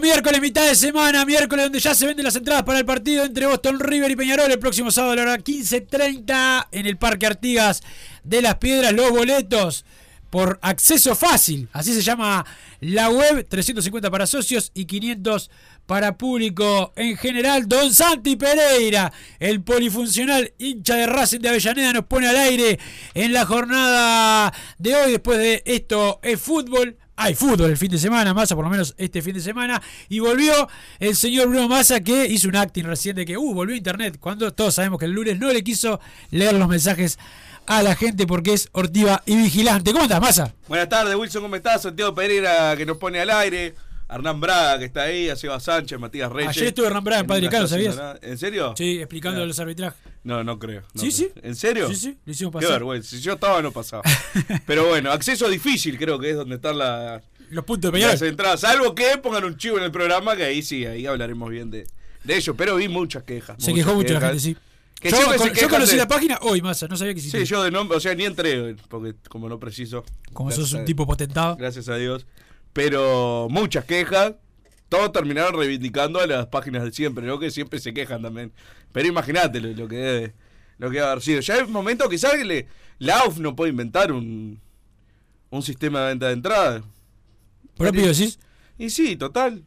Miércoles mitad de semana, miércoles donde ya se venden las entradas para el partido entre Boston River y Peñarol el próximo sábado a la hora 15.30 en el Parque Artigas de las Piedras, los boletos por acceso fácil, así se llama la web, 350 para socios y 500 para público en general. Don Santi Pereira, el polifuncional hincha de Racing de Avellaneda, nos pone al aire en la jornada de hoy. Después de esto es fútbol. Hay fútbol el fin de semana, Massa, por lo menos este fin de semana. Y volvió el señor Bruno Massa que hizo un acting recién de que, uh, volvió a internet. Cuando todos sabemos que el lunes no le quiso leer los mensajes a la gente porque es ortiva y vigilante. ¿Cómo estás, Massa? Buenas tardes, Wilson, ¿cómo estás? Santiago Pereira que nos pone al aire. Hernán Braga que está ahí, a Seba Sánchez, Matías Reyes. Ayer estuve Hernán Braga en Padre Caro, ¿sabías? ¿En serio? Sí, explicando Ah. los arbitrajes. No, no creo. no Sí, creo. sí. ¿En serio? Sí, sí, lo hicimos Qué pasar. vergüenza. Si yo estaba, no pasaba. Pero bueno, acceso difícil creo que es donde están la- Los puntos de las entradas. Salvo que pongan un chivo en el programa, que ahí sí, ahí hablaremos bien de, de ello. Pero vi muchas quejas. Se muchas quejó mucho la gente, sí. Que yo, con- conocí de- la página hoy, Massa, no sabía que Sí, existía. yo de nombre, o sea, ni entré, porque como no preciso. Como Gracias sos un tipo potentado. Gracias a Dios. Pero muchas quejas. Todos terminaron reivindicando a las páginas de siempre, ¿no? Que siempre se quejan también. Pero imagínate lo, lo que debe, lo que debe haber sido. Ya un momento que le- la AUF no puede inventar un, un sistema de venta de entrada. Propio decís. Y sí, total.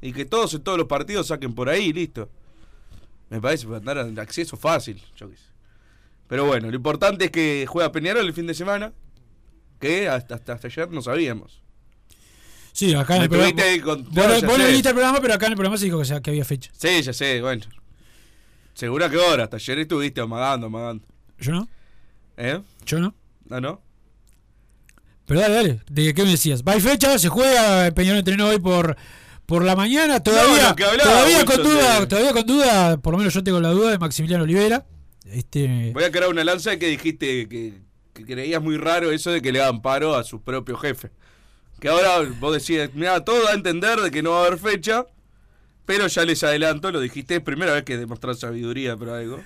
Y que todos en todos los partidos saquen por ahí, listo. Me parece para dar acceso fácil, yo qué sé. Pero bueno, lo importante es que juega Peñarol el fin de semana. Que hasta, hasta, hasta ayer no sabíamos. Sí, acá en el programa. Vos, ya vos no viniste al programa, pero acá en el programa se dijo que, sea- que había fecha. Sí, ya sé, bueno. ¿Segura que hora? Hasta ayer estuviste amagando, amagando. ¿Yo no? ¿Eh? ¿Yo no? ¿Ah, no? Pero dale, dale. ¿De qué me decías? Va hay fecha, se juega, Peñarol entrenó hoy por, por la mañana, todavía, hablaba, todavía con duda, de- todavía con duda, por lo menos yo tengo la duda de Maximiliano Olivera. Este, Voy a crear una lanza que dijiste que, que creías muy raro eso de que le hagan paro a su propio jefe. Que ahora vos decías, mira, todo da a entender de que no va a haber fecha, pero ya les adelanto, lo dijiste, es primera vez que demostrar sabiduría por algo.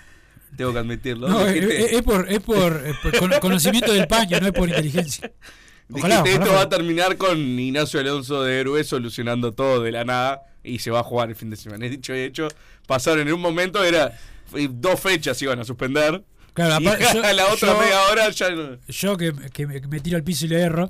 Tengo que admitirlo. no, es, dijiste, es- es por, es por, es por con- conocimiento del paño, no es por inteligencia. Ojalá, dijiste, ojalá esto va a terminar con Ignacio Alonso de Héroe solucionando todo de la nada y se va a jugar el fin de semana. Dicho y hecho, pasaron en un momento, era dos fechas iban a suspender. Claro, y aparte, yo- a la otra yo- media hora ya no. yo que, que me, que me tiro al piso y le erro.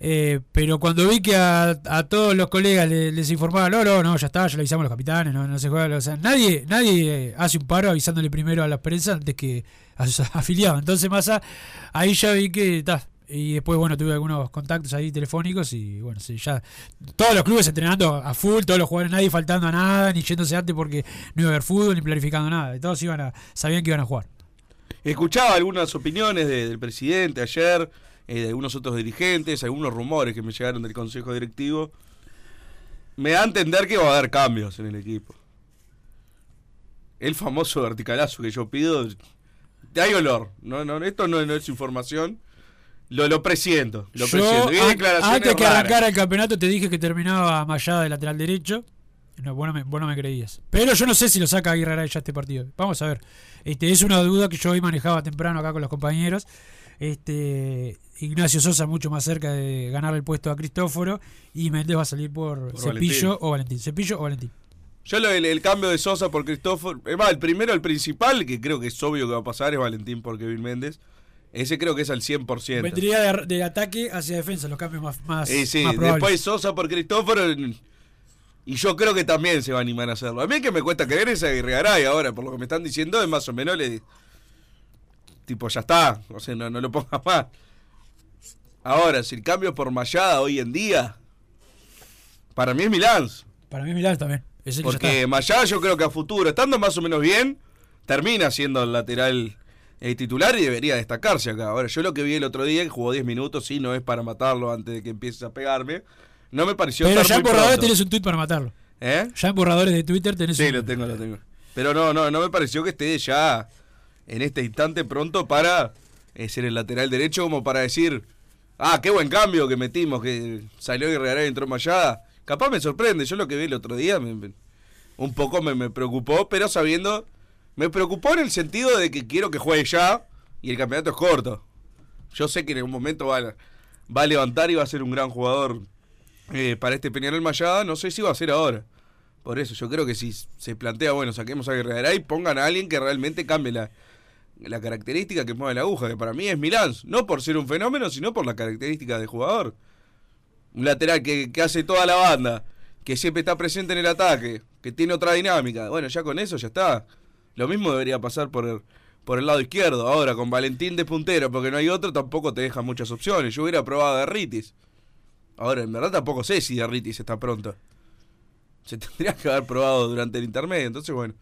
Eh, pero cuando vi que a, todos los colegas le- les informaban, no, no, no, ya está, ya lo avisamos a los capitanes, no, no se juega. O sea, nadie, nadie eh, hace un paro avisándole primero a las prensa antes que a sus afiliados. Entonces, Massa, ahí ya vi que está. Y después, bueno, tuve algunos contactos ahí telefónicos y bueno, sí, ya todos los clubes entrenando a full, todos los jugadores, nadie faltando a nada, ni yéndose antes porque no iba a haber fútbol, ni planificando nada. Todos iban a, sabían que iban a jugar. Escuchaba algunas opiniones de- del presidente ayer, eh, de algunos otros dirigentes, algunos rumores que me llegaron del consejo directivo. Me da a entender que va a haber cambios en el equipo. El famoso verticalazo que yo pido, hay olor. No, no, esto no, no es información, Lo, lo presiento, lo Yo, presiento. Antes que raras. arrancara el campeonato, te dije que terminaba Mayada de lateral derecho. No, vos, no me, vos no me creías. Pero yo no sé si lo saca Aguirre ya este partido. Vamos a ver. Este, es una duda que yo hoy manejaba temprano acá con los compañeros. Este, Ignacio Sosa mucho más cerca de ganar el puesto a Cristóforo. Y Méndez va a salir por, Por Cepillo Valentín. o Valentín. Cepillo o Valentín. Yo lo, el, el cambio de Sosa por Cristóforo. Es más, el primero, el principal, que creo que es obvio que va a pasar, es Valentín por Kevin Méndez. Ese creo que es al 100%. Vendría de, de ataque hacia defensa, los cambios más, más, Eh, sí, más probables. después Sosa por Cristóforo. Y yo creo que también se va a animar a hacerlo. A mí que me cuesta creer es Aguirre Garay ahora, por lo que me están diciendo, es más o menos le. Tipo, ya está. O sea, no, no lo pongas más. Ahora, si el cambio por Mayada hoy en día. Para mí es Milán. Para mí Milán también. Porque. Mayada yo creo que a futuro, estando más o menos bien, termina siendo el lateral eh, titular y debería destacarse acá. Ahora, yo lo que vi el otro día, que jugó 10 minutos, sí, no es para matarlo antes de que empieces a pegarme. No me pareció Pero ya en borradores tenés un tweet para matarlo. ¿Eh? Ya en borradores de Twitter tenés Sí, un lo tengo, lo tengo. Pero no, no, no me pareció que esté ya en este instante pronto para ser el lateral derecho, como para decir, ah, qué buen cambio que metimos, que salió Guerrero y entró Mayada. Capaz me sorprende, yo lo que vi el otro día un poco me, me preocupó, pero sabiendo, me preocupó en el sentido de que quiero que juegue ya y el campeonato es corto. Yo sé que en algún momento va, a- va a levantar y va a ser un gran jugador eh, para este Peñarol Mayada, no sé si va a ser ahora. Por eso, yo creo que si se plantea, bueno, saquemos a Guerrero y pongan a alguien que realmente cambie la, la característica que mueve la aguja, que para mí es Milán, no por ser un fenómeno, sino por la característica del jugador. Un lateral que, que hace toda la banda, que siempre está presente en el ataque, que tiene otra dinámica. Bueno, ya con eso ya está. Lo mismo debería pasar por el, por el lado izquierdo. Ahora, con Valentín de puntero, porque no hay otro, tampoco te deja muchas opciones. Yo hubiera probado a. Ahora, en verdad tampoco sé si Derritis está pronto. Se tendría que haber probado durante el intermedio. Entonces, bueno,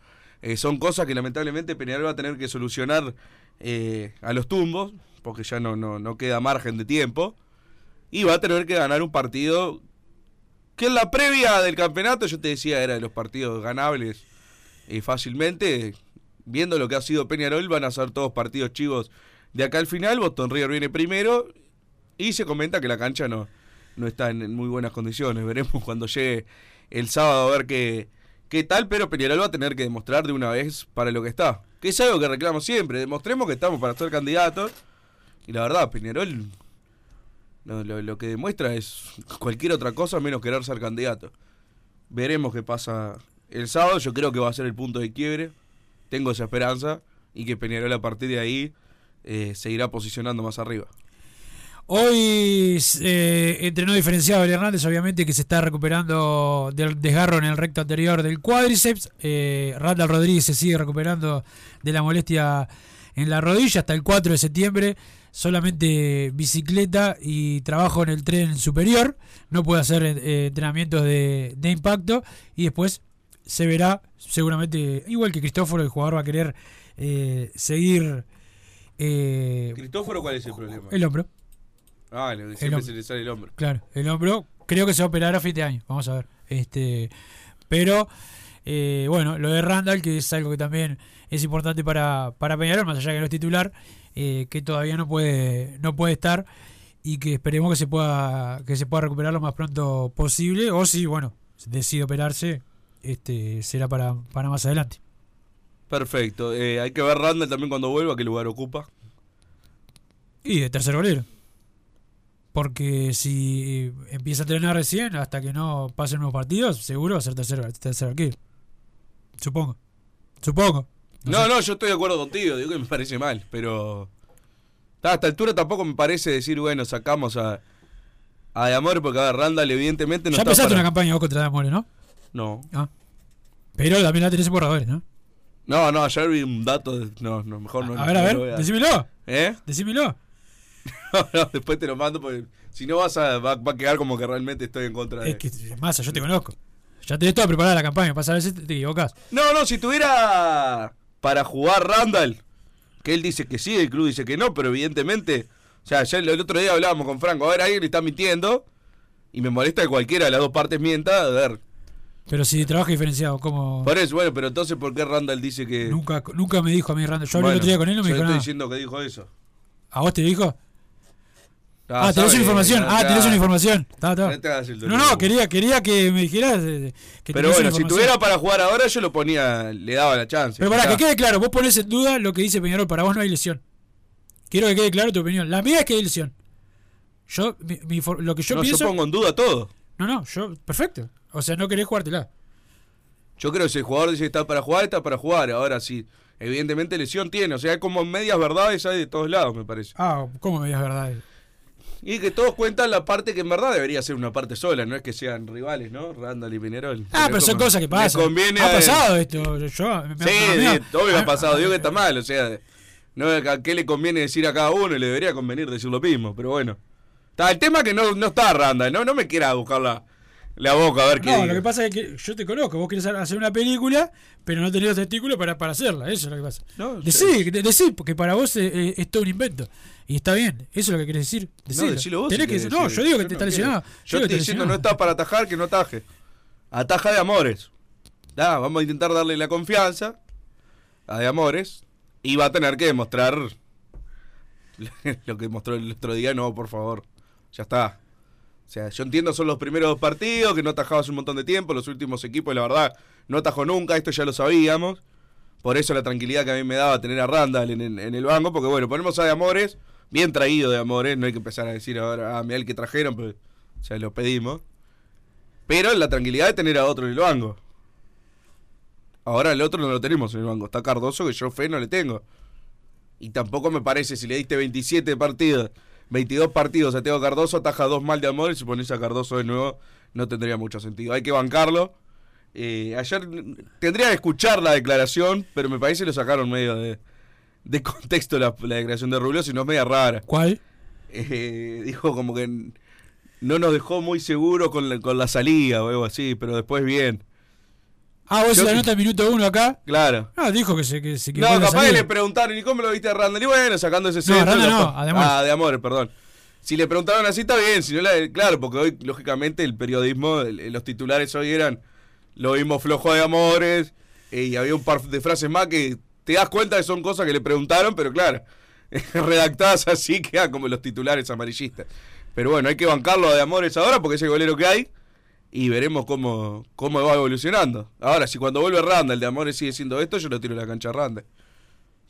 eh, son cosas que lamentablemente Peñarol va a tener que solucionar eh, a los tumbos, porque ya no, no, no queda margen de tiempo. Y va a tener que ganar un partido que en la previa del campeonato, yo te decía, era de los partidos ganables eh, fácilmente. Viendo lo que ha sido Peñarol, van a ser todos partidos chivos de acá al final. Boston River viene primero. Y se comenta que la cancha no, no está en, en muy buenas condiciones. Veremos cuando llegue el sábado a ver qué, qué tal. Pero Peñarol va a tener que demostrar de una vez para lo que está. Que es algo que reclamo siempre. Demostremos que estamos para ser candidatos. Y la verdad, Peñarol lo, lo- lo que demuestra es cualquier otra cosa menos querer ser candidato. Veremos qué pasa el sábado. Yo creo que va a ser el punto de quiebre. Tengo esa esperanza. Y que Peñarol a partir de ahí eh, se irá posicionando más arriba. Hoy eh, entrenó diferenciado el Hernández, obviamente que se está recuperando del desgarro en el recto anterior del cuádriceps. Eh, Randall Rodríguez se sigue recuperando de la molestia en la rodilla hasta el 4 de septiembre. Solamente bicicleta y trabajo en el tren superior. No puede hacer eh, entrenamientos de, de impacto. Y después se verá, seguramente, igual que Cristóforo, el jugador va a querer eh, seguir eh, Cristóforo, ¿cuál es el problema? el hombro. Ah, siempre se le sale el hombro. Claro, el hombro creo que se va a operar a fin de año, vamos a ver. Este, pero eh, bueno, lo de Randall, que es algo que también es importante para, para Peñarol, más allá que no es titular, eh, que todavía no puede, no puede estar y que esperemos que se pueda, que se pueda recuperar lo más pronto posible, o si bueno, decide operarse, este será para, para más adelante. Perfecto. Eh, hay que ver Randall también cuando vuelva, qué lugar ocupa. Y de tercer golero. Porque si empieza a entrenar recién, hasta que no pasen unos partidos, seguro va a ser tercer, tercer arquero. Supongo. Supongo. No, sé. no, yo estoy de acuerdo contigo, digo que me parece mal, pero a esta altura tampoco me parece decir, bueno, sacamos a, a De Amor, porque a ver, Randall evidentemente no ya está empezaste para- una campaña vos contra Damore, ¿no? No. Ah. Pero también la tenés en borradores, ¿no? No, no, ayer vi un dato, de- no, no, mejor no. a ver, a ver, decímelo. ¿Eh? Decímelo. No, no, después te lo mando porque si no vas a, va, va a quedar como que realmente estoy en contra de... Es que, Massa, yo te conozco. Ya tenés toda preparada la campaña. Pasa a veces te, te equivocás. No, no, si tuviera para jugar Randall, que él dice que sí, el club dice que no, pero evidentemente, o sea, ya el, el otro día hablábamos con Franco, a ver, alguien le está mintiendo y me molesta que cualquiera de las dos partes mienta, a ver. Pero si trabaja diferenciado, como Por eso, bueno, pero entonces, ¿por qué Randall dice que... Ah, tenés sabes, una información. ya, Ah, ya. tenés una información. Está, está. No te hagas el No, no, quería, quería que me dijeras eh, que Pero tenés una bueno, si información. tuviera para jugar ahora, yo lo ponía, le daba la chance. Pero para que quede claro, vos pones en duda lo que dice Peñarol. Para vos no hay lesión. Quiero que quede claro tu opinión. La mía es que hay lesión. Yo, mi- lo que yo no, pienso. yo pongo en duda todo. No, no, yo. Perfecto. O sea, no querés jugártela. Yo creo que si el jugador dice que está para jugar, está para jugar. Ahora sí, evidentemente lesión tiene. O sea, hay como medias verdades hay de todos lados, me parece. Ah, ¿cómo me digas verdad? Y que todos cuentan la parte que en verdad debería ser una parte sola, no es que sean rivales, ¿no? Randall y Pinerol. Ah, pero son cosas que pasan. conviene ha pasado esto. Yo, me- Sí, mí- sí, obvio ha pasado. Digo que está mal, o sea, no, ¿a qué le conviene decir a cada uno? Y le debería convenir decir lo mismo, pero bueno. Está, el tema es que no, no está Randall, no, no me quiera buscar la, la boca a ver qué No, diga. lo que pasa es que yo te conozco. Vos querés hacer una película, pero no tenés los testículos para, para hacerla. Eso es lo que pasa. No, decí, de- decí, porque para vos eh, eh, es todo un invento. Y está bien. Eso es lo que querés decir. Decilo. decilo vos Tenés si que decir- no, yo digo que Yo te no está lesionado. Yo que estoy diciendo no está para atajar, que no ataje. Ataja de amores. Da, vamos a intentar darle la confianza a de amores. Y va a tener que demostrar lo que mostró el otro día. No, por favor. Ya está. O sea, yo entiendo son los primeros dos partidos, que no atajaba hace un montón de tiempo. Los últimos equipos, la verdad, no atajó nunca. Esto ya lo sabíamos. Por eso la tranquilidad que a mí me daba tener a Randall en, en- en el banco. Porque bueno, ponemos a de amores. Bien traído de amores. No hay que empezar a decir ahora, ah, mira el que trajeron. Pues, o sea, lo pedimos. Pero la tranquilidad de tener a otro en el banco. Ahora el otro no lo tenemos en el banco. Está Cardoso que yo fe no le tengo. Y tampoco me parece, si le diste 27 partidos, 22 partidos a Teo Cardoso, ataja dos mal de amor y si pones a Cardoso de nuevo, no tendría mucho sentido. Hay que bancarlo. Eh, ayer tendría que escuchar la declaración, pero me parece que lo sacaron medio de, de contexto la, la declaración de Rubio, si no es media rara. ¿Cuál? Eh, dijo como que no nos dejó muy seguros con la, con la salida o algo así, pero después bien. Ah, vos Yo la nota minuto uno acá. Claro. Ah, dijo que se, que se No, capaz salida. le preguntaron, ¿y cómo lo viste a Randall? Y bueno, sacando ese No, centro. Randall la- no, a De Amores. Ah, de Amores, perdón. Si le preguntaron así, está bien. Si no la- claro, porque hoy, lógicamente, el periodismo, el- los titulares hoy eran lo vimos flojo de Amores. eh, y había un par de frases más que te das cuenta que son cosas que le preguntaron, pero claro, redactadas así quedan como los titulares amarillistas. Pero bueno, hay que bancarlo a de Amores ahora porque es el golero que hay. Y veremos cómo, cómo va evolucionando. Ahora, si cuando vuelve Randall, de Amores sigue siendo esto, yo lo tiro a la cancha a Randall.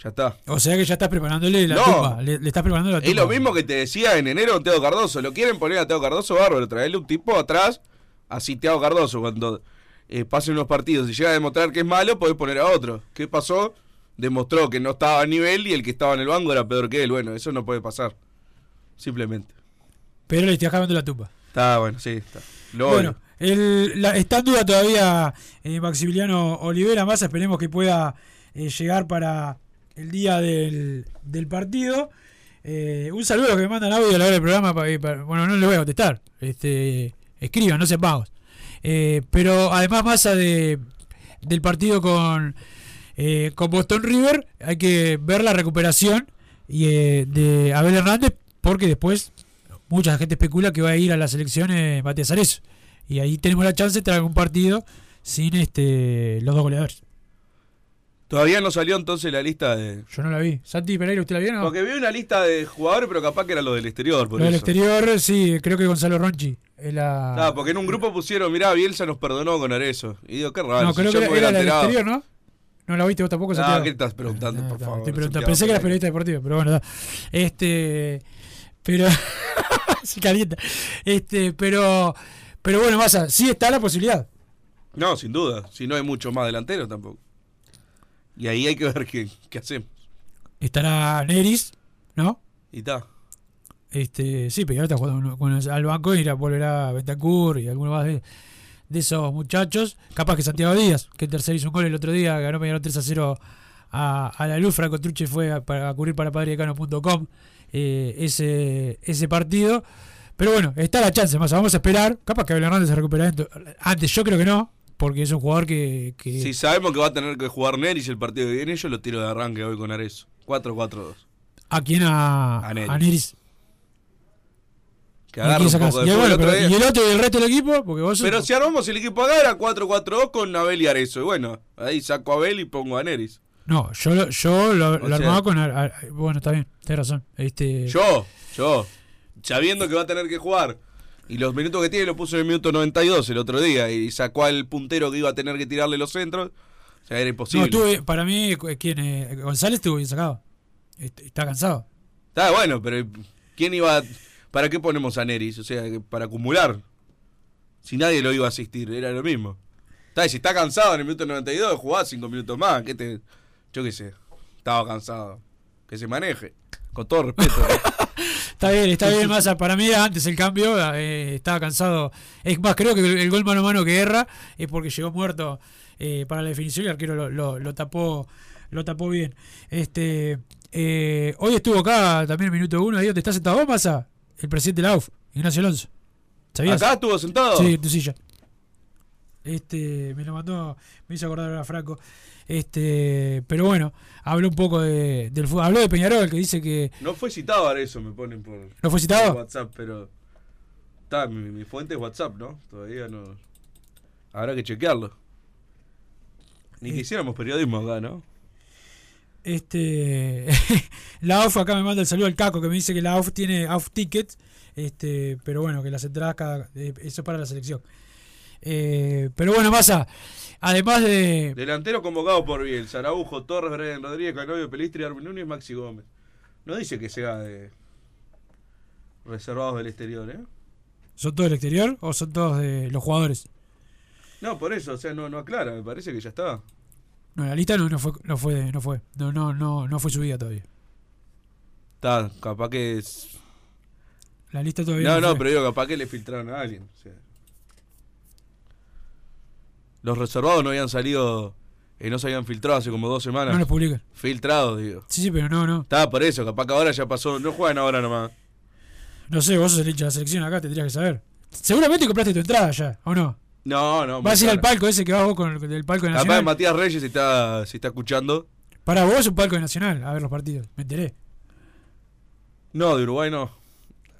Ya está. O sea que ya estás preparándole la No. tumba. Le, le estás preparando la tumba. Es lo mismo que te decía en enero Teo Cardoso. Lo quieren poner a Teo Cardoso bárbaro, traerle un tipo atrás, así Teo Cardoso. Cuando eh, pasen unos partidos y llega a demostrar que es malo, podés poner a otro. ¿Qué pasó? Demostró que no estaba a nivel y el que estaba en el banco era peor que él. Bueno, eso no puede pasar. Simplemente. Pero le estás cagando la tumba. Está bueno, sí, está. Lo Bueno, odio. el, la- está en duda todavía eh, Maximiliano Olivera. Más esperemos que pueda eh, llegar para el día del, del partido. Eh, un saludo a los que me mandan audio a la hora del programa. pa- eh, pa- bueno, no le voy a contestar. Este, escriban, no sean vagos. Pero además, Massa de, del partido con, eh, con Boston River, hay que ver la recuperación y, eh, de Abel Hernández, porque después mucha gente especula que va a ir a las elecciones Matías Arezo. Y ahí tenemos la chance de traer un partido sin este los dos goleadores. Todavía no salió entonces la lista de. Yo no la vi. Santi Pereira, ¿usted la vio? No? Porque vi una lista de jugadores, pero capaz que era lo del exterior. Por Lo del exterior, sí, creo que Gonzalo Ronchi. La... Ah, porque en un grupo pusieron, mirá, Bielsa nos perdonó con Arezo. Y digo, qué raro. no, si creo yo que era, era la del exterior, ¿no? No la viste vos tampoco, Ah, Santiago. ¿qué estás preguntando, Ah, por no, favor? Pensé que eras periodista deportivo, pero bueno, da. este, pero se calienta. Este, pero, pero bueno, Massa, sí está la posibilidad. No, sin duda. Si no hay mucho más delantero tampoco. Y ahí hay que ver qué, qué hacemos. Estará Neris, ¿no? Y está. Este, sí, pero está jugando con el- al banco y volverá Bentancur y alguno más de, de esos muchachos. Capaz que Santiago Díaz, que en tercer hizo un gol el otro día, ganó Peñarol 3 a 0 a, a la luz. Franco Truche fue a, para, a cubrir para padrecano.com eh, ese, ese partido. Pero bueno, está la chance, más vamos a esperar. Capaz que Abel Hernández se recupera antes, yo creo que no, porque es un jugador que. que Si sabemos que va a tener que jugar Neris el partido que viene, yo lo tiro de arranque hoy con Arezo. 4-4-2. ¿A quién? A, A Neris. a Neris. Que ¿A agarra quién un sacás? poco de Y el, bueno, otro pero-. ¿Y el otro y el resto del equipo? Porque vos Pero si armamos el equipo acá era 4-4-2 con Abel y Arezo. Y bueno, ahí saco a Abel y pongo a Neris. No, yo, lo- yo lo, lo sea- armaba con. Ar- bueno, está bien, tenés razón. Este, Yo, yo. sabiendo que va a tener que jugar. Y los minutos que tiene lo puso en el minuto 92 el otro día y sacó al puntero que iba a tener que tirarle los centros. O sea, era No, imposible. para mí, ¿quién? eh, González estuvo bien sacado. Est- Está cansado. Está bueno, pero ¿quién iba a- ¿Para qué ponemos a Neris? O sea, para acumular. Si nadie lo iba a asistir, era lo mismo. Está, si está cansado en el minuto 92, jugás 5 minutos más. ¿qué te... Yo qué sé. Estaba cansado. Que se maneje. Con todo respeto. ¿no? Está bien, está bien, Massa. Para mí era antes el cambio. eh, estaba cansado. Es más, creo que el, el gol mano a mano que erra es porque llegó muerto eh, para la definición y el arquero lo, lo- lo tapó lo tapó bien. Este eh, Hoy estuvo acá también en el minuto uno. Ahí donde está sentado Massa. El presidente de la UF, Ignacio Alonso. ¿Sabías? ¿Acá estuvo sentado? Sí, en tu silla. Este, me lo mandó, me hizo acordar ahora Franco. Este, pero bueno, habló un poco de, del fútbol. Habló de Peñarol, que dice que. No fue citado ahora eso, me ponen por, ¿No fue citado? por WhatsApp, pero. Está, mi, mi fuente es WhatsApp, ¿no? Todavía no. Habrá que chequearlo. Ni que Eh. hiciéramos periodismo acá, ¿no? Este, la AUF acá me manda el saludo al Caco que me dice que la AUF tiene AUF tickets, este, pero bueno, que las entradas cada, eh, eso es para la selección. Eh, pero bueno, pasa, además de Delantero convocado por Biel, Araujo, Torres, Brian Rodríguez, Canovio, Pelistri, Armin Núñez, Maxi Gómez. No dice que sea de reservados del exterior, ¿eh? son todos del exterior o son todos de los jugadores. No, por eso, o sea, no, no aclara, me parece que ya está. No, la lista no, no fue, no fue, no fue, no, no, no, no fue subida todavía. Está, capaz que es. La lista todavía No, no, no, pero digo, capaz que le filtraron a alguien. o sea. Los reservados no habían salido, eh, no se habían filtrado hace como dos semanas. no lo publican. Filtrados, digo. Sí, sí, pero no, no. Estaba por eso, capaz que ahora ya pasó. No juegan ahora nomás. No sé, vos sos el hincha de la selección acá, tendrías que saber. Seguramente compraste tu entrada ya, ¿o no? No, no. Vas a ir al palco ese que vas vos con el del palco de Capaz Nacional. Matías Reyes si está, si está escuchando. Para vos es un palco de Nacional a ver los partidos. Me enteré. No, de Uruguay no.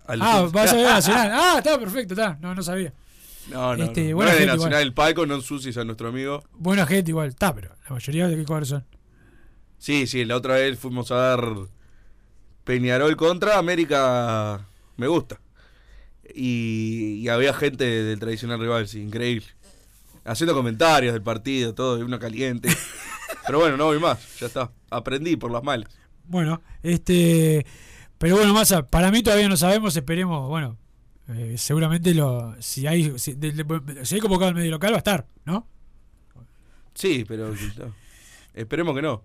Al- Ah, vas a ver Nacional. Ah, está perfecto, está. No, no sabía. No, no. este, no. De Nacional igual. el palco, no ensucies a nuestro amigo. Buena gente igual. Está, pero la mayoría de qué cuadros son. Sí, sí, la otra vez fuimos a ver Peñarol contra América. Me gusta. Y, y había gente del tradicional rival, sí, increíble. Haciendo comentarios del partido, todo, de una caliente. Pero bueno, no voy más, ya está. Aprendí por las malas. Bueno, este. Pero bueno, Massa, para mí todavía no sabemos. Esperemos, bueno. eh, seguramente lo si hay si, de- de- si hay convocado el medio local va a estar, ¿no? Sí, pero no. esperemos que no.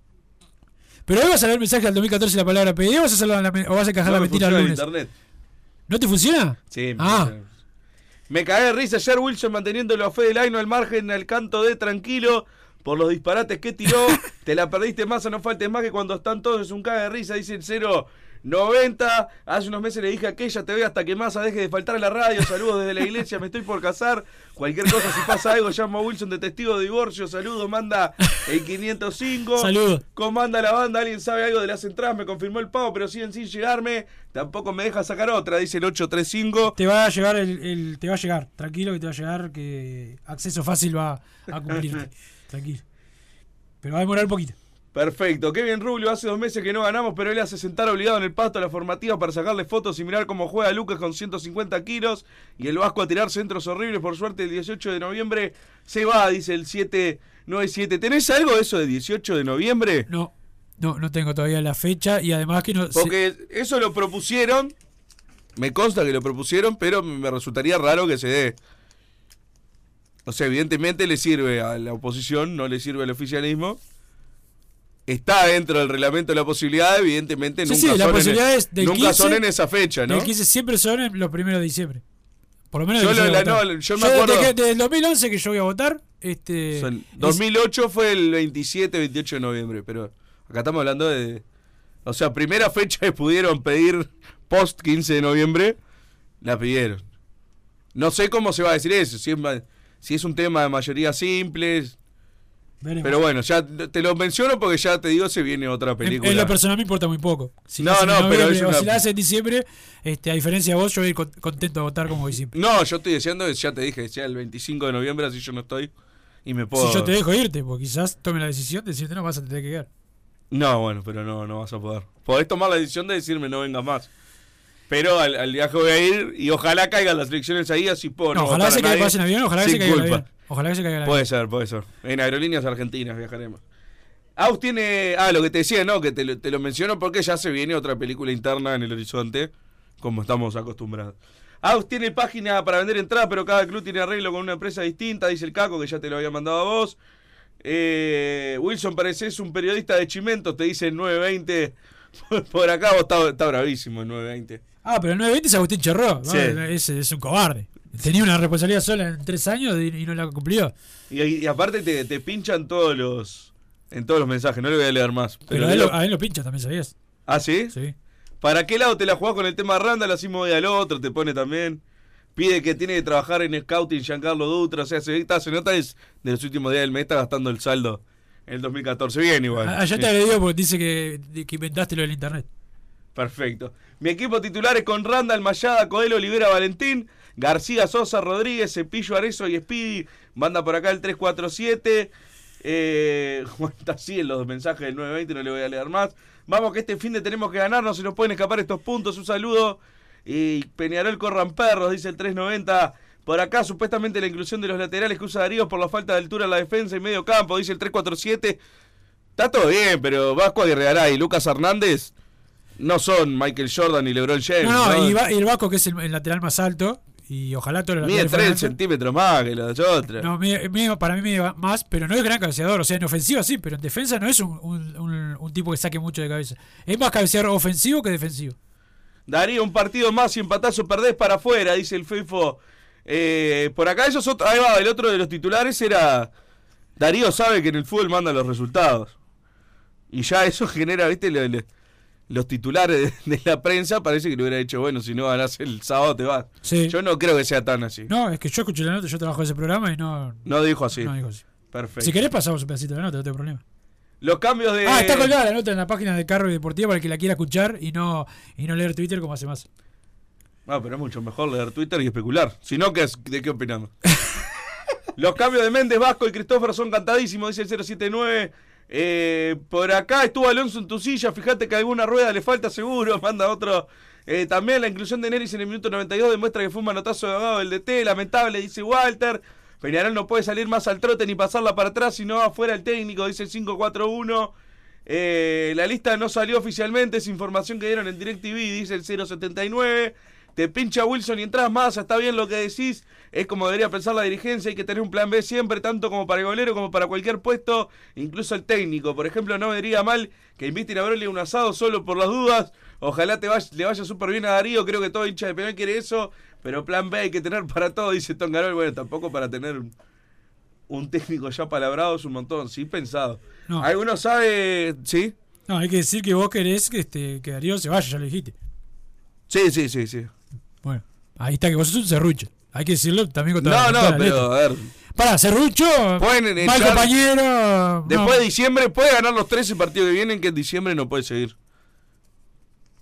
Pero hoy vas a ver el mensaje del 2014 la palabra PD o vas a, la me- o vas a encajar No la me mentira el lunes. internet. ¿No te funciona? Sí, me Ah. Me cagué de risa ayer Wilson manteniendo la fe del Aino al margen al canto de tranquilo por los disparates que tiró. Te la perdiste más o no faltes más que cuando están todos es un cague de risa, dice el 090. Hace unos meses le dije a aquella te ve hasta que Massa deje de faltar a la radio. Saludos desde la iglesia, me estoy por casar. Cualquier cosa, si pasa algo, llama a Wilson de testigo de divorcio. Saludos, manda el 505. Saludos. Comanda la banda, alguien sabe algo de las entradas, me confirmó el pago, pero siguen sin llegarme. Tampoco me deja sacar otra, dice el 835. Te va a llegar el, el- te va a llegar, tranquilo que te va a llegar, que acceso fácil va a cumplirte. tranquilo. Pero va a demorar un poquito. Perfecto, Kevin Rubio hace dos meses que no ganamos, pero él hace sentar obligado en el pasto a la formativa para sacarle fotos y mirar cómo juega Lucas con 150 kilos y el Vasco a tirar centros horribles. Por suerte, el 18 de noviembre se va, dice el 797. ¿Tenés algo de eso de 18 de noviembre? No, no, no tengo todavía la fecha y además que no. se- Porque eso lo propusieron, me consta que lo propusieron, pero me resultaría raro que se dé. O sea, evidentemente le sirve a la oposición, no le sirve al oficialismo. Está dentro del reglamento la posibilidad, evidentemente Sí, nunca, sí, la son, en, posibilidad es del nunca 15, son en esa fecha, ¿no? del 15 siempre son en los primeros de diciembre. Por lo menos Yo lo- la- no, yo me desde acuerdo- que- desde el 2011 que yo voy a votar, este. Son- es- 2008 fue el 27, 28 de noviembre, pero acá estamos hablando de... O sea, primera fecha que pudieron pedir post 15 de noviembre, la pidieron. No sé cómo se va a decir eso, si es, ma- si es un tema de mayoría simple, veremos. pero bueno, ya te lo menciono porque ya te digo, se viene otra En, película. en lo personal me importa muy poco. Si No, en no, pero es una- si la hacen en diciembre, este, a diferencia de vos, yo voy a ir con- contento a votar como voy siempre. No, yo estoy diciendo, ya te dije, sea el 25 de noviembre, así yo no estoy y me puedo... Si yo te dejo irte, porque quizás tome la decisión de decirte no vas a tener que quedar. No, bueno, pero no, no vas a poder. Podés tomar la decisión de decirme no vengas más. Pero al, al viaje voy a ir y ojalá caigan las elecciones ahí, así puedo No, no ojalá se a caiga nadie pase en avión, ojalá que se caiga el culpa. avión. Ojalá que se caiga el Puede ser, puede ser. En aerolíneas argentinas viajaremos. Aus tiene. Ah, lo que te decía, ¿no? Que te lo, te lo menciono porque ya se viene otra película interna en el horizonte, como estamos acostumbrados. Aus tiene página para vender entradas, pero cada club tiene arreglo con una empresa distinta, dice el Caco, que ya te lo había mandado a vos. Eh, Wilson pareces un periodista de Chimentos, te dice el 920. Por acá vos está, está bravísimo el 920. Ah, pero el 920 es Agustín Cherró. ¿no? Sí. Ese es un cobarde. Tenía una responsabilidad sola en tres años y, no la cumplió. Y, y aparte te, te pinchan todos los. En todos los mensajes, no le voy a leer más. Pero, a, él, lo- a él lo pincha también, ¿sabías? ¿Ah, sí? Sí. ¿Para qué lado te la jugás con el tema Randall? Así me voy al otro, te pone también. Pide que tiene que trabajar en Scouting Giancarlo Dutra. O sea, se, está- se nota es de los últimos días del mes está gastando el saldo en el 2014. Bien, igual. Allá te agredió porque dice que, que inventaste lo del internet. Perfecto. Mi equipo titular es con Randall, Mayada, Coelho, Olivera, Valentín, García, Sosa, Rodríguez, Cepillo, Arezo y Speedy. Manda por acá el 347. Eh, está así en los mensajes del 920, no le voy a leer más. Vamos que este fin de tenemos que ganar, no se nos pueden escapar estos puntos. Un saludo. Y Peñarol corran perros, dice el 390. Por acá, supuestamente la inclusión de los laterales que usa Darío por la falta de altura en la defensa y medio campo, dice el 347. Está todo bien, pero Vasco Aguirre y Lucas Hernández no son Michael Jordan y LeBron James. No, no, ¿no? y, va- y el Vasco, que es el, el lateral más alto, y ojalá todos los Mide laterales fueran 3 altos. centímetros más que los otros. No, mide- mide- para mí mide más, pero no es gran cabeceador. O sea, en ofensiva sí, pero en defensa no es un, un- un- un tipo que saque mucho de cabeza. Es más cabeceador ofensivo que defensivo. Darío, un partido más y empatazo perdés para afuera, dice el FIFO. Eh, por acá, esos otros. Ahí va, el otro de los titulares era. Darío sabe que en el fútbol manda los resultados. Y ya eso genera, viste, Lo- lo- los titulares de, de la prensa. Parece que le hubiera dicho, bueno, si no ganás el sábado te vas. Sí. Yo no creo que sea tan así. No, es que yo escuché la nota, yo trabajo en ese programa y no, No dijo así. no digo así. Perfecto. Si querés pasamos un pedacito de la nota, no tengo problema. Los cambios de. Ah, está colgada la nota en la página de Carro y Deportiva para el que la quiera escuchar y no, y no leer Twitter como hace más. Ah, pero es mucho mejor leer Twitter y especular. Si no, ¿qué ¿de qué opinamos? Los cambios de Méndez, Vasco y Cristófero son cantadísimos, dice el 079. Eh, por acá estuvo Alonso en tu silla, fíjate que alguna rueda le falta seguro, manda otro. Eh, también la inclusión de Neris en el minuto 92 demuestra que fue un manotazo de ahogado del DT, lamentable, dice Walter. Peñarol no puede salir más al trote ni pasarla para atrás, sino afuera el técnico, dice el 541. Eh, la lista no salió oficialmente, es información que dieron en DirecTV, dice el 079. Te pincha Wilson y entras más, está bien lo que decís. Es como debería pensar la dirigencia, hay que tener un plan B siempre, tanto como para el golero como para cualquier puesto, incluso el técnico. Por ejemplo, no me diría mal que inviten a Broly a un asado solo por las dudas. Ojalá te vaya- le vaya súper bien a Darío, creo que todo hincha de penal quiere eso. Pero plan B hay que tener para todo, dice Tongarol. Bueno, tampoco para tener un- un técnico ya palabrado es un montón, sí pensado. No. ¿Alguno sabe? ¿Sí? No, hay que decir que vos querés que, este, que Darío se vaya, ya lo dijiste. Sí, sí, sí, sí. Ahí está que vos sos un serrucho. Hay que decirlo también con toda No, no, pero letra. a ver. Pará, serrucho, Pueden mal compañero. Después de diciembre puede ganar los 13 partidos que vienen, que en diciembre no puede seguir.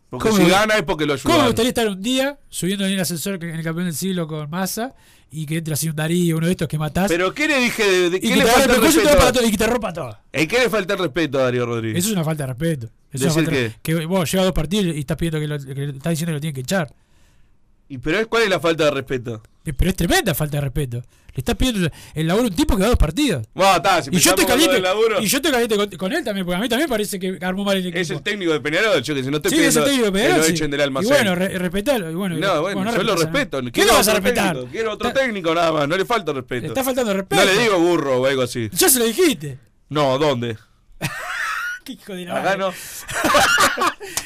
Porque si gana es porque lo ¿Cómo me gustaría estar un día subiendo en el ascensor en el campeón del siglo con Massa y que entre así un Darío, uno de estos que matás? Pero ¿qué le dije? De, de- y ¿Qué que le falta el respeto? rompa todo, y que te rompa todo. ¿En qué le falta el respeto a Darío Rodríguez? Eso es una falta de respeto. Eso es ¿Decir una falta- que vos llevas dos partidos y estás pidiendo que lo, que estás diciendo que lo tienen que echar. ¿Y pero es- cuál es la falta de respeto? Pero es tremenda falta de respeto. Le estás pidiendo el laburo a un tipo que va dos partidos. Bueno, está, si y yo te caliente, laburo, y yo te caliente con, con él también, porque a mí también parece que armó mal el equipo. es el técnico de Peñarol, yo que si no estoy Sí, es el técnico de que Peñarol, lo sí. echen del Y bueno, re- respetalo. Y bueno, no, bueno, no yo lo respeto. ¿Qué lo vas a respetar? técnico, Quiero otro técnico nada más, no le falta respeto. Te está faltando respeto. No le digo burro o algo así. Ya se lo dijiste. No, ¿dónde? Qué hijo de la Acá madre. no.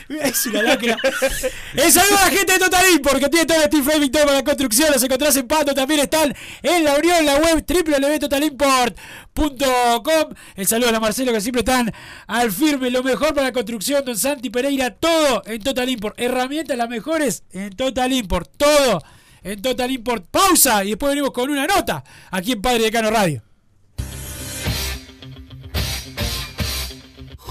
Es una lacra. Eh, saludo a la gente de Total Import que tiene todo el steel framing todo para la construcción. Los encontrás en Pato. También están en la Unión, en la web www.totalimport.com. El saludo a la Marcelo que siempre están al firme. Lo mejor para la construcción, don Santi Pereira. Todo en Total Import. Herramientas las mejores en Total Import. Todo en Total Import. Pausa y después venimos con una nota aquí en Padre Decano Radio.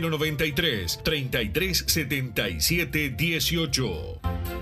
093 3377 18.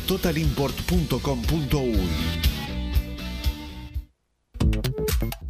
www.totalimport.com.uy.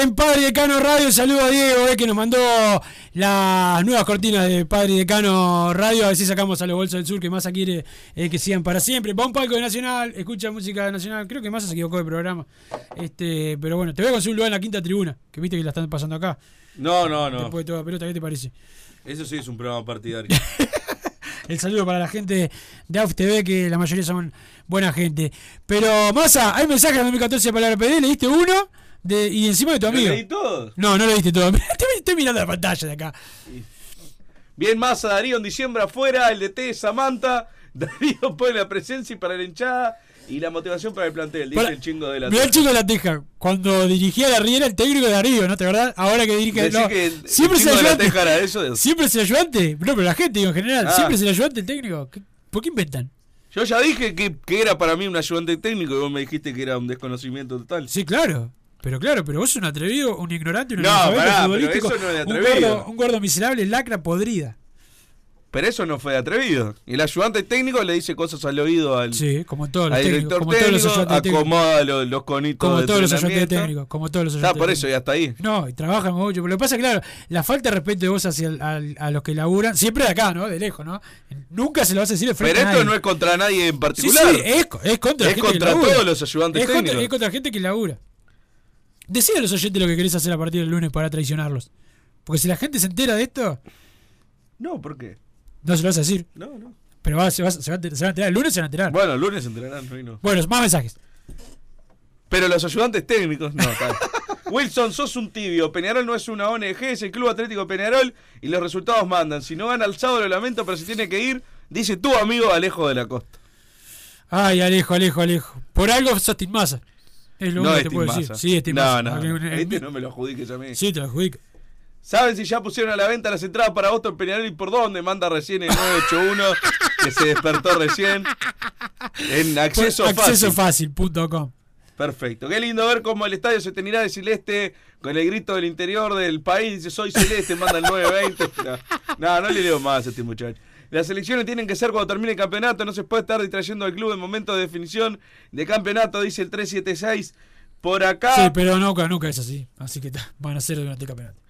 En Padre Decano Radio. Saludo a Diego, eh, que nos mandó las nuevas cortinas de Padre Decano Radio. A ver si sacamos a los bolsos del sur, que Massa quiere eh, que sigan para siempre. Va un palco de Nacional, escucha música nacional. Creo que Massa se equivocó de programa. Este, pero bueno, te voy a conseguir un lugar en la quinta tribuna, que viste que la están pasando acá. No, no, no. Después de toda pelota, ¿qué te parece? Eso sí es un programa partidario. El saludo para la gente de AUF TV, que la mayoría son buena gente. Pero, Massa, hay mensajes de 2014 para la PD, leíste uno de, y encima de tu amigo. leí todo? No, no leíste todo. Estoy, estoy mirando la pantalla de acá. Bien Massa, Darío en diciembre afuera, el de T, Samantha. Darío pone la presencia y para la hinchada. Y la motivación para el plantel, dice Para- el chingo de la Mirá el chico de la Teja, cuando dirigía la Riera, el técnico de Darío, ¿no te acordás? Ahora que dirige. No, que el- el siempre chingo de la ayudante. Teja era eso. Siempre es el ayudante. No, pero la gente, digo, en general. Ah. Siempre es el ayudante el técnico. ¿Qué- ¿Por qué inventan? Yo ya dije que, que era para mí un ayudante técnico y vos me dijiste que era un desconocimiento total. Sí, claro. Pero claro, pero vos sos un atrevido, un ignorante, un No, pará, pero futbolístico, eso no es un gordo, un gordo miserable, lacra podrida. Pero eso no fue de atrevido. El ayudante técnico le dice cosas al oído al, Sí, como todos los al director como todos los técnico, acomoda los, los conitos Como de todos los ayudantes técnicos, como todos los Está por eso y hasta ahí. No, y trabajan mucho. Pero lo que pasa, claro, la falta de respeto de vos hacia el- al- a los que laburan, siempre de acá, ¿no? De lejos, ¿no? Nunca se lo vas a decir de frente Pero a esto nadie. no es contra nadie en particular. sí, es, co- es contra Es gente que contra labura. todos los ayudantes es contra, técnicos. es contra gente que labura. Decide a los oyentes lo que querés hacer a partir del lunes para traicionarlos. Porque si la gente se entera de esto, No, ¿por qué? no se lo vas a decir. No, no. Pero va- se, va, se va a se enterar. El lunes se van a enterar. Bueno, el lunes entrenarán, no, y no. Bueno, más mensajes. Pero los ayudantes técnicos, no. Wilson, sos un tibio. Peñarol no es una ONG, es el Club Atlético Peñarol y los resultados mandan. Si no gana el sábado, lo lamento, pero si tiene que ir, dice tu amigo Alejo de la Costa. Ay, Alejo, Alejo, Alejo. Por algo sos Massa. Es lo único que te puedo Massa. decir. Sí, no, Massa. no, Este no me lo adjudiques a mí. Sí, te lo adjudico. ¿Saben si ya pusieron a la venta las entradas para Boston Peñarol y por dónde? Manda recién el 981 que se despertó recién. En acceso fácil. Accesofácil.com. Perfecto. Qué lindo ver cómo el estadio se teñirá de celeste con el grito del interior del país. Dice, soy celeste, manda el 920. No, no, no le leo más a este muchacho. Las elecciones tienen que ser cuando termine el campeonato. No se puede estar distrayendo al club en momento de definición de campeonato, dice el 376. Por acá. Sí, pero nunca, nunca es así. Así que van a ser durante el campeonato.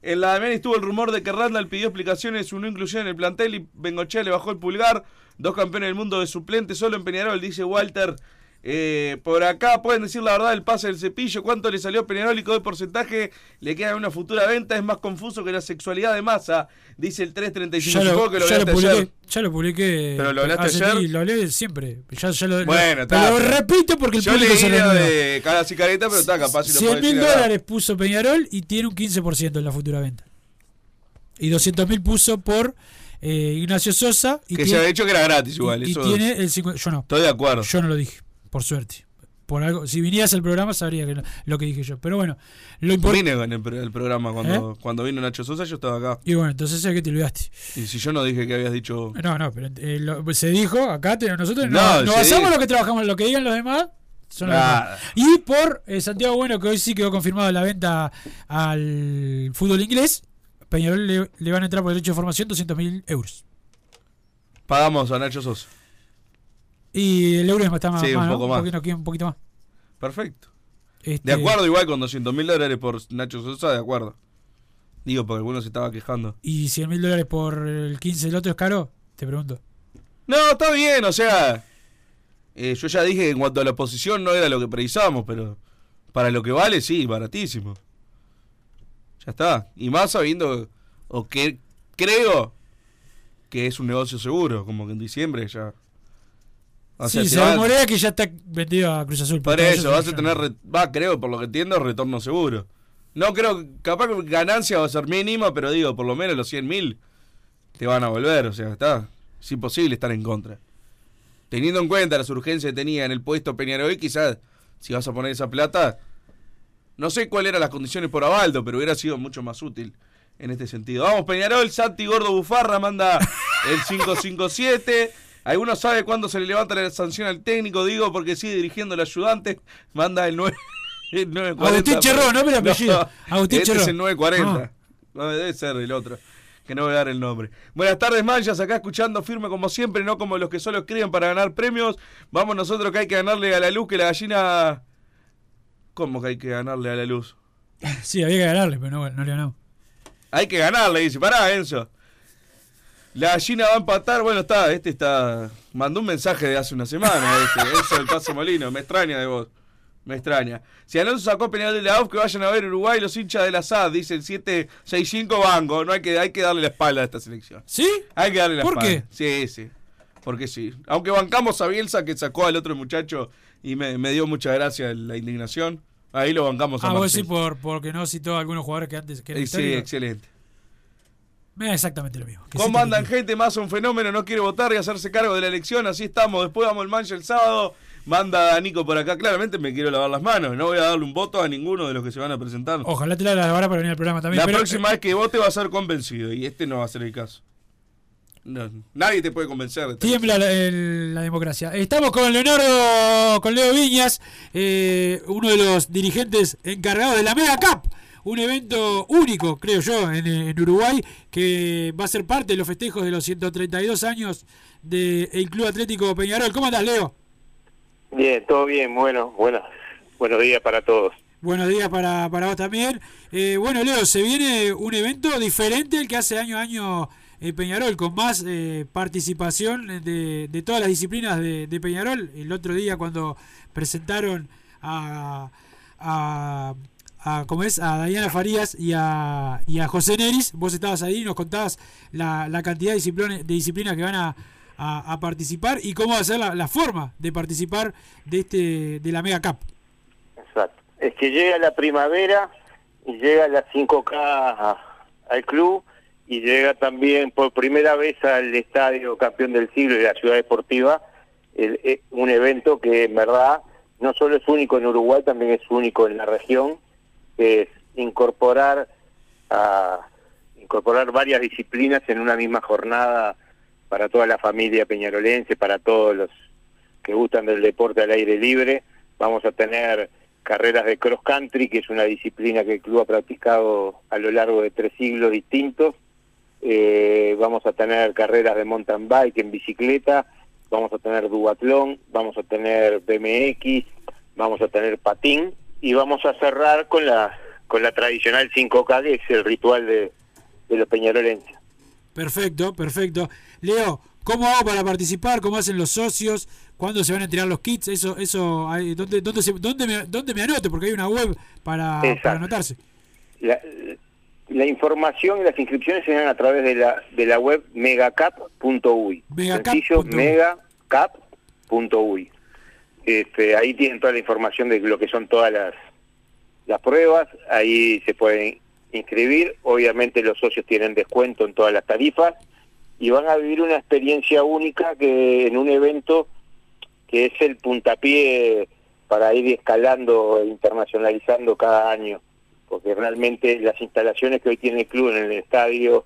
En la Damián estuvo el rumor de que Randall pidió explicaciones su no inclusión en el plantel y Bengochea le bajó el pulgar. Dos campeones del mundo de suplente, solo en Peñarol, dice Walter. Eh, por acá pueden decir la verdad el pase del cepillo, cuánto le salió Peñarol y qué porcentaje le queda en una futura venta. Es más confuso que la sexualidad de masa, dice el 335. Ya lo, que lo ya lo publiqué. ayer. Ya lo publiqué. ¿Pero lo hablaste hace- ayer? sí, lo hablé siempre. Ya, ya lo, Bueno, está, lo repito porque el Yo público se lo de cada cicareta, pero está capaz si lo 100 podés mil dólares puso Peñarol y tiene un 15% en la futura venta. Y 200 mil puso por eh, Ignacio Sosa. Y Que se tiene- había dicho que era gratis igual. Y, y tiene el 50. Yo no. Estoy de acuerdo. Yo no lo dije, por suerte. Por algo, si vinieras al programa sabría que no- lo que dije yo. Pero bueno, lo importante. Vine con el, pro- el programa cuando, cuando vino Nacho Sosa, yo estaba acá. Y bueno, entonces es que te olvidaste. Y si yo no dije que habías dicho. No, no, pero eh, lo- se dijo, acá te- nosotros No, no, se basamos en lo que trabajamos, lo que digan los demás. Son los demás. Y por eh, Santiago Bueno, que hoy sí quedó confirmado la venta al fútbol inglés, Peñarol le, le van a entrar por derecho de formación 200 mil euros. Pagamos a Nacho Sosa. Y el euro está más, Sí, un más, ¿no? poco más. poquito, un poquito más. Perfecto. Este, De acuerdo, igual con 200 mil dólares por Nacho Sosa, de acuerdo. Digo, porque alguno se estaba quejando. ¿Y 100 mil dólares por el 15 del otro es caro? Te pregunto. No, está bien, o sea. eh, yo ya dije que en cuanto a la posición no era lo que precisábamos, pero para lo que vale, sí, baratísimo. Ya está. Y más sabiendo, o que creo que es un negocio seguro, como que en diciembre ya. O sea, sí, si se va- rumorea que ya está vendido a Cruz Azul. Por eso, vas a tener, va, creo, por lo que entiendo, retorno seguro. No creo, capaz que ganancia va a ser mínima, pero digo, por lo menos los 100 mil te van a volver, o sea, está, es imposible estar en contra. Teniendo en cuenta las urgencias que tenía en el puesto Peñarol, quizás, si vas a poner esa plata, no sé cuáles eran las condiciones por Abaldo, pero hubiera sido mucho más útil en este sentido. Vamos, Peñarol, Santi Gordo Bufarra manda el 557. ¿Alguno sabe cuándo se le levanta la sanción al técnico? Digo, porque sigue dirigiendo el ayudante. Manda el 9. el 940. Agustín Cherró, no, mira, apellido. Agustín este es el 940. No, debe ser el otro. Que no voy a dar el nombre. Buenas tardes, Manchas. Acá escuchando firme como siempre, no como los que solo escriben para ganar premios. Vamos nosotros que hay que ganarle a la luz, que la gallina. ¿Cómo que hay que ganarle a la luz? Sí, había que ganarle, pero no, no le ganamos. Hay que ganarle, dice. Pará, Enzo. La gallina va a empatar. Bueno, está, este está. Mandó un mensaje de hace una semana, este. Enzo del Paso Molino. Me extraña de vos. Me extraña. Si Alonso sacó penal de la AUF, que vayan a ver Uruguay los hinchas de la SAD, dice el 765 Banco. No hay que, hay que darle la espalda a esta selección. ¿Sí? Hay que darle la ¿Por espalda. Sí, sí. Porque sí. Aunque bancamos a Bielsa que sacó al otro muchacho y me, me dio mucha gracia la indignación. Ahí lo bancamos a Ah, vos sí, por, porque no citó a algunos jugadores que antes que Sí, excelente. Exactamente lo mismo. ¿Cómo andan gente? Más un fenómeno, no quiere votar y hacerse cargo de la elección. Así estamos. Después vamos al mancha el sábado. Manda a Nico por acá. Claramente me quiero lavar las manos. No voy a darle un voto a ninguno de los que se van a presentar. Ojalá te la lavará para venir al programa también. La pero- próxima vez que vote va a ser convencido y este no va a ser el caso. No, nadie te puede convencer. de Tiembla la, el- la democracia. Estamos con Leonardo, con Leo Viñas, eh, uno de los dirigentes encargados de la Mega Cup, un evento único, creo yo, en, en Uruguay, que va a ser parte de los festejos de los 132 años del Club Atlético Peñarol. ¿Cómo andás, Leo? Bien, todo bien, bueno, buenas, buenos días para todos. Buenos días para, para vos también. Eh, bueno, Leo, se viene un evento diferente al que hace año a año eh, Peñarol, con más eh, participación de, de todas las disciplinas de, de Peñarol. El otro día cuando presentaron a, a, a, ¿cómo es? a Dayana Farías y a, y a José Neris, vos estabas ahí y nos contabas la, la cantidad de disciplinas, de disciplinas que van a, a- participar y cómo va a ser la, forma de participar de este de la Mega Cup. Exacto. Es que llega la primavera y llega la 5K a- al club y llega también por primera vez al estadio campeón del siglo de la ciudad deportiva, el- eh, un evento que en verdad no solo es único en Uruguay, también es único en la región, es incorporar incorporar varias disciplinas en una misma jornada para toda la familia peñarolense, para todos los que gustan del deporte al aire libre. Vamos a tener carreras de cross country, que es una disciplina que el club ha practicado a lo largo de tres siglos distintos. Eh, vamos a tener carreras de mountain bike en bicicleta, vamos a tener duatlón, vamos a tener BMX, vamos a tener patín y vamos a cerrar con la con la tradicional 5K, que es el ritual de, de los peñarolenses. Perfecto, perfecto. Leo, ¿cómo hago para participar? ¿Cómo hacen los socios? ¿Cuándo se van a entregar los kits? Eso, eso, ¿dónde, dónde, se- dónde, me, dónde me anoto? Porque hay una web para, anotarse. La, la información y las inscripciones se dan a través de la, de la web megacap.uy. Sencillo, megacap.uy. Este, ahí tienen toda la información de lo que son todas las, pruebas, ahí se pueden inscribir, obviamente los socios tienen descuento en todas las tarifas y van a vivir una experiencia única que en un evento que es el puntapié para ir escalando e internacionalizando cada año, porque realmente las instalaciones que hoy tiene el club en el estadio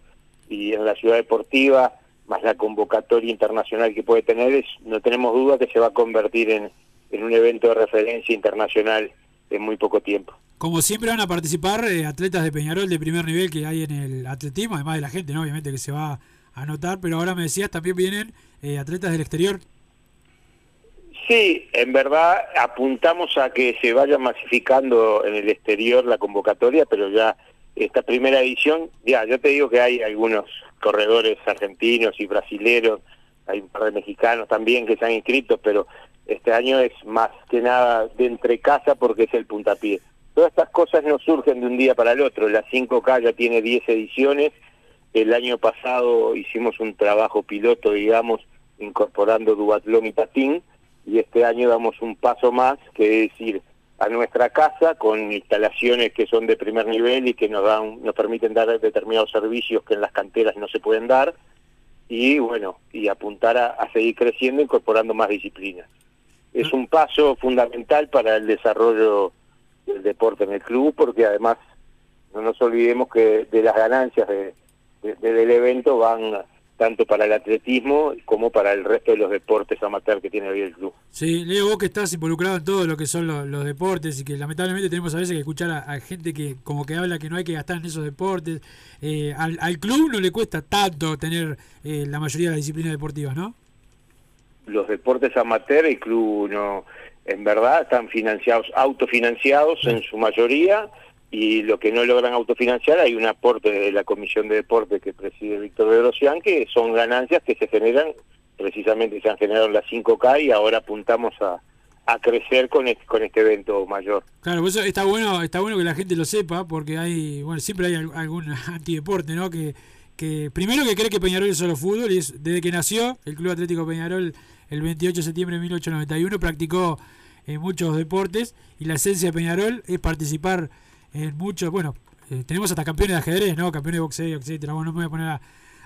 y en la ciudad deportiva, más la convocatoria internacional que puede tener, es, no tenemos duda que se va a convertir en, en un evento de referencia internacional en muy poco tiempo. Como siempre van a participar eh, atletas de Peñarol de primer nivel que hay en el atletismo, además de la gente, ¿no? Obviamente que se va a anotar, pero ahora me decías, también vienen eh, atletas del exterior. Sí, en verdad apuntamos a que se vaya masificando en el exterior la convocatoria, pero ya esta primera edición, ya, yo te digo que hay algunos corredores argentinos y brasileros, hay un par de mexicanos también que se han inscrito, pero este año es más que nada de entre casa porque es el puntapié. Todas estas cosas no surgen de un día para el otro, la 5K ya tiene 10 ediciones, el año pasado hicimos un trabajo piloto, digamos, incorporando duatlón y patín, y este año damos un paso más, que es ir a nuestra casa con instalaciones que son de primer nivel y que nos dan nos permiten dar determinados servicios que en las canteras no se pueden dar. Y bueno y apuntar a, a seguir creciendo incorporando más disciplinas es un paso fundamental para el desarrollo del deporte en el club porque además no nos olvidemos que de las ganancias de, de- del evento van tanto para el atletismo como para el resto de los deportes amateur que tiene hoy el club. Sí, Leo, vos que estás involucrado en todo lo que son los, deportes y que lamentablemente tenemos a veces que escuchar a, a gente que como que habla que no hay que gastar en esos deportes. Eh, al, al club no le cuesta tanto tener eh, la mayoría de las disciplinas deportivas, ¿no? Los deportes amateur, el club no, en verdad están financiados, autofinanciados en su mayoría y lo que no logran autofinanciar hay un aporte de la Comisión de Deporte que preside Víctor Bedrosian que son ganancias que se generan, precisamente se han generado en la 5K y ahora apuntamos a, a crecer con este, con este evento mayor. Claro, por eso está bueno, está bueno que la gente lo sepa, porque hay, bueno, siempre hay al- algún antideporte, ¿no? Que, que primero que cree que Peñarol es solo fútbol, y es desde que nació el Club Atlético Peñarol el 28 de septiembre de 1891 practicó eh, muchos deportes y la esencia de Peñarol es participar en muchos, bueno, eh, tenemos hasta campeones de ajedrez, ¿no? Campeones de boxeo, etcétera. Bueno, no me voy a poner a,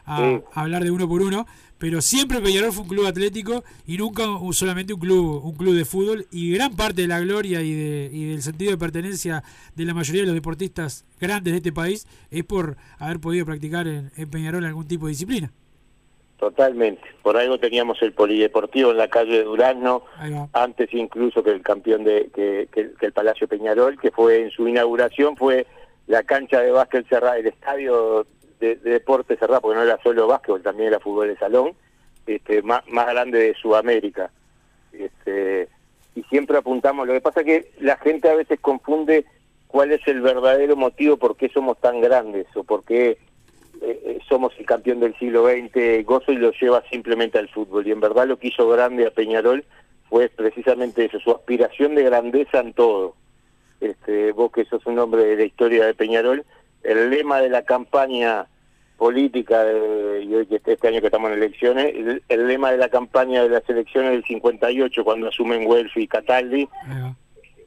a, Sí. a hablar de uno por uno, pero siempre Peñarol fue un club atlético y nunca un- solamente un club, un club de fútbol. Y gran parte de la gloria y, de- y del sentido de pertenencia de la mayoría de los deportistas grandes de este país es por haber podido practicar en, en Peñarol algún tipo de disciplina. Totalmente. Por algo teníamos el polideportivo en la calle de Durazno, antes incluso que el campeón de que, que- que el Palacio Peñarol, que fue en su inauguración fue la cancha de básquet cerrada, el estadio de, de deporte cerrado, porque no era solo básquetbol, también era fútbol de salón, este, más, más grande de Sudamérica. Este, y siempre apuntamos, lo que pasa que la gente a veces confunde cuál es el verdadero motivo por qué somos tan grandes o por qué eh, eh, somos el campeón del siglo XX, Gozo y lo lleva simplemente al fútbol. Y en verdad lo que hizo grande a Peñarol fue precisamente eso, su aspiración de grandeza en todo. Este, vos que sos un hombre de la historia de Peñarol, el lema de la campaña política, de- y hoy que este año que estamos en elecciones, el, el lema de la campaña de las elecciones del 58, cuando asumen Welfi y Cataldi,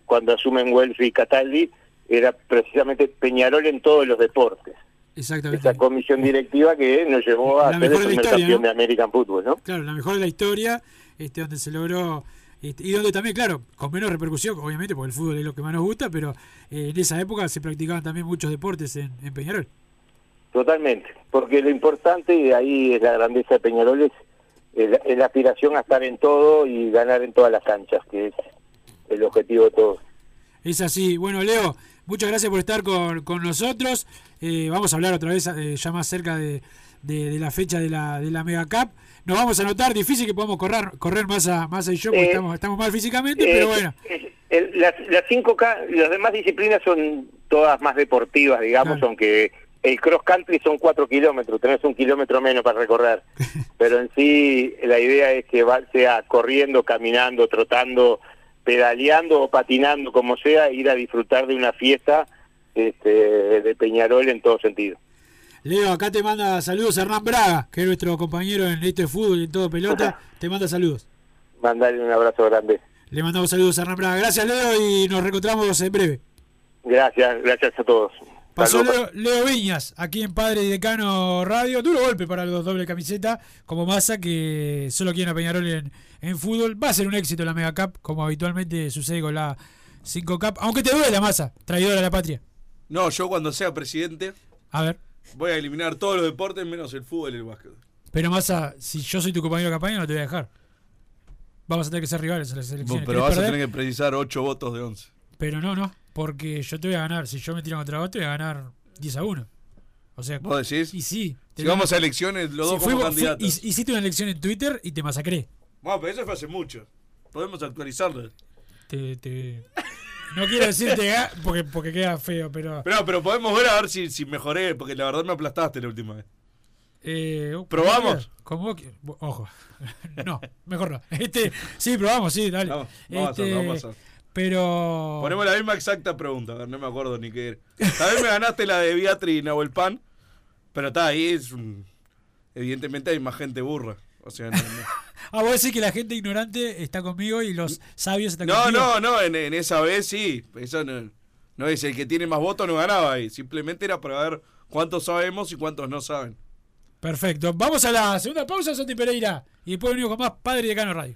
cuando asumen Welfi y Cataldi, era precisamente Peñarol en todos los deportes Exactamente. esa comisión directiva que nos llevó a La ser el mejor de la primer historia, campeón ¿no? de American Football, ¿no? Claro, la mejor de la historia, este, donde se logró, este, y donde también, claro, con menos repercusión, obviamente, porque el fútbol es lo que más nos gusta, pero eh, en esa época se practicaban también muchos deportes en, en Peñarol. Totalmente, porque lo importante, y ahí es la grandeza de Peñarol, es, es la- es la aspiración a estar en todo y ganar en todas las canchas, que es el objetivo de todos. Es así. Bueno, Leo, muchas gracias por estar con, con nosotros. Eh, vamos a hablar otra vez eh, ya más cerca de, de- de la fecha de la, de la Mega Cup. Nos vamos a notar, difícil que podamos correr, correr más a, más y yo, porque Eh, estamos, estamos mal físicamente, Eh, pero bueno. el- las, las 5K, las demás disciplinas son todas más deportivas, digamos, aunque el cross country son 4 kilómetros, tenés un kilómetro menos para recorrer. Pero en sí, la idea es que va, sea corriendo, caminando, trotando, pedaleando o patinando, como sea, ir a disfrutar de una fiesta este, de Peñarol en todo sentido. Leo, acá te manda saludos Hernán Braga, que es nuestro compañero en esto de fútbol y en todo pelota. Te manda saludos. Mandarle un abrazo grande. Le mandamos saludos a Hernán Braga. Gracias, Leo, y nos reencontramos en breve. Gracias, gracias a todos. Pasó. Leo, Leo Viñas, aquí en Padre y Decano Radio. Duro golpe para los doble camiseta, como masa que solo quieren a Peñarol en, en fútbol. Va a ser un éxito la Mega Cup, como habitualmente sucede con la 5 Cup. Aunque te duele la masa, traidora a la patria. No, yo cuando sea presidente A ver, voy a eliminar todos los deportes menos el fútbol y el básquet. pero masa, si yo soy tu compañero de campaña, no te voy a dejar. Vamos a tener que ser rivales en las elecciones. Pero ¿Querés vas a tener que precisar 8 votos de 11. Pero no, no, porque yo te voy a ganar. Si yo me tiro contra vos, te voy a ganar 10 a 1. O sea, ¿Vos decís? Y sí. Si vamos a elecciones, los dos fui- como fui- candidatos. hic- hiciste una elección en Twitter y te masacré. Bueno, pero eso fue hace mucho. Podemos actualizarlo. Te, te- No quiero decirte ga- porque, porque queda feo, pero. Pero, pero podemos ver a ver si, si mejoré, porque la verdad me aplastaste la última vez. Eh, ¿Probamos? Como Ojo. No, mejor no. Este, sí, probamos, sí, dale. Vamos, vamos a Este, hacerlo, vamos a hacerlo. Pero. Ponemos la misma exacta pregunta, a ver, no me acuerdo ni qué era. Tal vez me ganaste la de Beatriz y Nahuel Pan, pero está ahí, es un- evidentemente hay más gente burra. O sea, no, no. Ah, vos decís que la gente ignorante está conmigo y los sabios están No, contigo. no, no, en, en esa vez sí. Eso no, no es el que tiene más votos no ganaba ahí. Simplemente era para ver cuántos sabemos y cuántos no saben. Perfecto. Vamos a la segunda pausa, Santi Pereira. Y después venimos con más Padre de Cano Radio.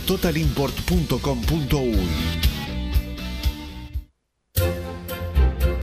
www.totalimport.com.uy.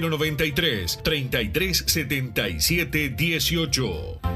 093 33 77 18.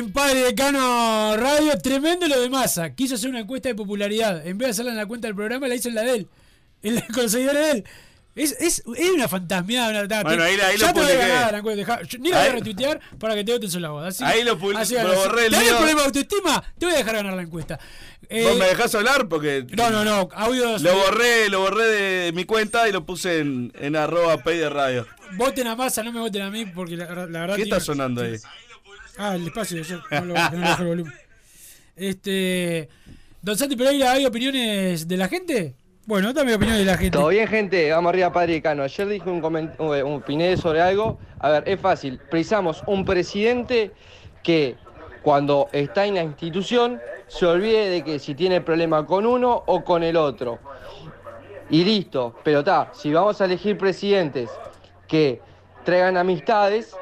En Padre Decano Radio. Tremendo lo de Massa. Quiso hacer una encuesta de popularidad. En vez de hacerla en la cuenta del programa, la hizo en la de él. En la con los seguidores de él. Es, es, es una fantasmeada. Una, Bueno, ahí- ahí ya lo te voy a publiqué. ganar la encuesta, yo Ni la voy a retuitear para que te voten solo la voz. Así, Ahí lo publi- así lo ganas. borré el ¿Tenés problema de autoestima? Te voy a dejar ganar la encuesta. Eh, ¿Vos me dejás hablar? Porque. No, no, no. Lo borré, lo borré de mi cuenta y lo puse en, en arroba pay de radio. Voten a Massa, no me voten a mí porque la, la verdad. ¿Qué está sonando ahí? Ah, el espacio, yo no lo, no bajo el volumen. Este. Don Santi Pereira, ¿hay opiniones de la gente? Bueno, también opiniones de la gente. Todo bien, gente. Vamos arriba, Padre Decano. Ayer dije un, coment- un, un opiné sobre algo. A ver, es fácil. Precisamos un presidente que cuando está en la institución se olvide de que si tiene problema con uno o con el otro. Y listo. Pero está, si vamos a elegir presidentes que traigan amistades,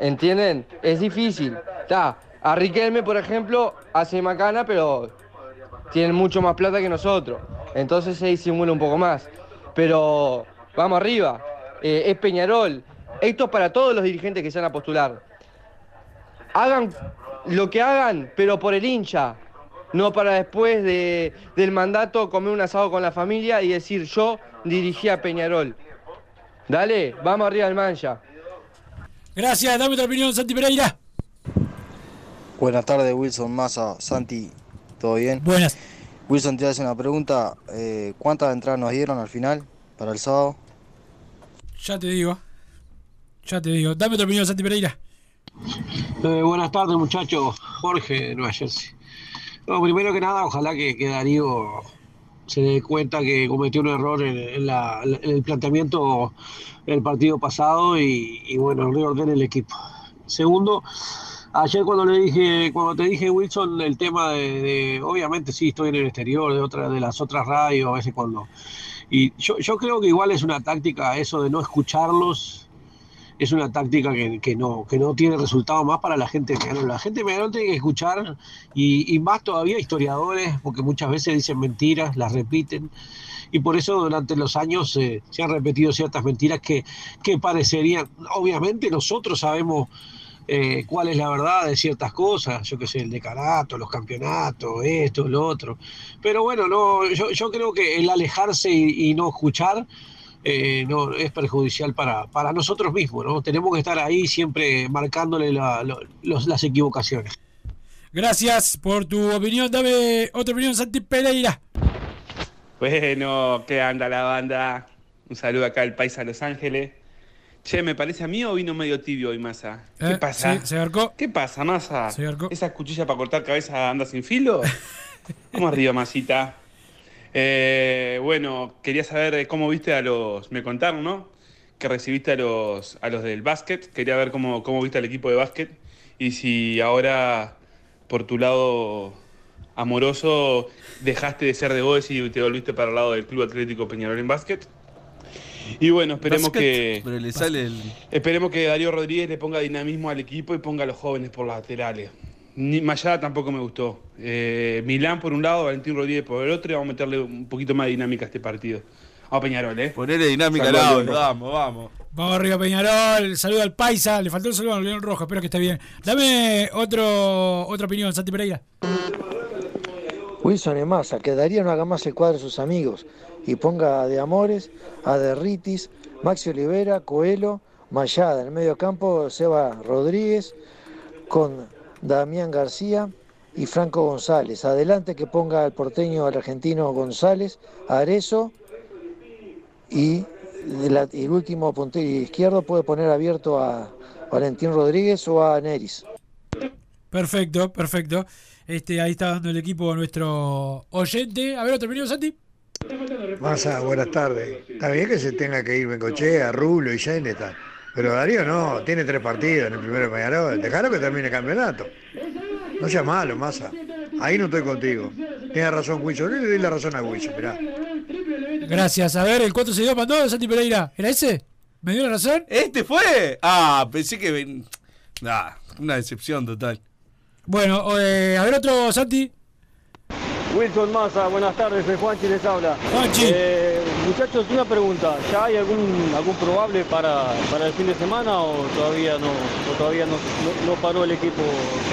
¿entienden? Es difícil. Está. A Riquelme, por ejemplo, hace macana, pero tienen mucho más plata que nosotros. Entonces se disimula un poco más. Pero vamos arriba. Eh, es Peñarol. Esto es para todos los dirigentes que se van a postular. hagan lo que hagan, pero por el hincha. No para después de, del mandato comer un asado con la familia y decir yo dirigí a Peñarol. Dale, vamos arriba del mancha. Gracias, dame tu opinión, Santi Pereira. Buenas tardes, Wilson Massa, Santi, ¿todo bien? Buenas. Wilson, te hace una pregunta. eh, ¿Cuántas entradas nos dieron al final para el sábado? Ya te digo. Ya te digo. Dame tu opinión, Santi Pereira. Eh, buenas tardes, muchachos. Jorge, de Nueva Jersey. Primero que nada, ojalá que, que Darío se dé cuenta que cometió un error en, en la- en el planteamiento del partido pasado y, y, bueno, reordene el equipo. Segundo, ayer cuando le dije, cuando te dije Wilson, el tema de, de- obviamente sí estoy en el exterior, de otra, de las otras radios, a veces cuando. Y yo, yo creo que igual es una táctica eso de no escucharlos es una táctica que, que no, que no tiene resultado más para la gente de. La gente de tiene que escuchar, y, y más todavía historiadores, porque muchas veces dicen mentiras, las repiten, y por eso durante los años eh, se han repetido ciertas mentiras que, que parecerían, obviamente nosotros sabemos eh, cuál es la verdad de ciertas cosas, yo que sé, el decanato, los campeonatos, esto, lo otro, pero bueno, no, yo, yo creo que el alejarse y no escuchar eh, no, es perjudicial para, para nosotros mismos, ¿no? Tenemos que estar ahí siempre marcándole la- lo- los- las equivocaciones. Gracias por tu opinión. Dame otra opinión, Santi Pereira. Bueno, ¿qué anda la banda? Un saludo acá al país a Los Ángeles. Che, ¿me parece a mí o vino medio tibio hoy, Massa? ¿Qué Eh, pasa? sí, se arcó. ¿Qué pasa, Massa? Se arcó. ¿Esa cuchilla para cortar cabeza anda sin filo? ¿Cómo arriba, Masita? Eh, bueno, quería saber cómo viste a los... Me contaron, ¿no? Que recibiste a los, a los del básquet. Quería ver cómo, cómo viste al equipo de básquet. Y si ahora, por tu lado amoroso, dejaste de ser de vos y te volviste para el lado del Club Atlético Peñarol en básquet. Y bueno, esperemos que... Pero le sale el. Esperemos que Darío Rodríguez le ponga dinamismo al equipo y ponga a los jóvenes por las laterales. Ni Mayada tampoco me gustó. Eh, Milán por un lado, Valentín Rodríguez por el otro y vamos a meterle un poquito más de dinámica a este partido. Vamos Peñarol, ¿eh? Ponerle dinámica al León. vamos, vamos. Vamos arriba, Peñarol. Saludo al Paisa. Le faltó el saludo al León Rojo. Espero que esté bien. Dame otro, otra opinión, Santi Pereira. Wilson y Massa, que Darío no haga más el cuadro de sus amigos y ponga a De Amores, a Derritis, Maxi Olivera, Coelho, Mayada. En el medio campo, Seba Rodríguez con Damián García y Franco González. Adelante que ponga al porteño, al argentino González, Arezo y, la- el último puntero izquierdo puede poner abierto a Valentín Rodríguez o a Neris. Perfecto, perfecto. Este, ahí está dando el equipo a nuestro oyente. A ver, otra opinión, Santi. Massa, buenas tardes. Está bien que se tenga que ir Bencochea, Rulo y Yeneta, pero Darío no, tiene tres partidos en el primero de Peñarol. Dejalo que termine el campeonato. No seas malo, Massa. Ahí no estoy contigo. Tienes razón, Huicho. Yo le doy la razón a Huicho, mirá. Gracias. A ver, el 4 se dio mandó Santi Pereira. ¿Era ese? ¿Me dio la razón? ¿Este fue? Ah, pensé que. Ah, una decepción total. Bueno, eh, a ver otro, Santi. Wilson Massa, buenas tardes, soy Juanchi les habla. Juanchi. Eh, muchachos, una pregunta, ¿ya hay algún algún probable para, para el fin de semana o todavía no o todavía no, no, no paró el equipo?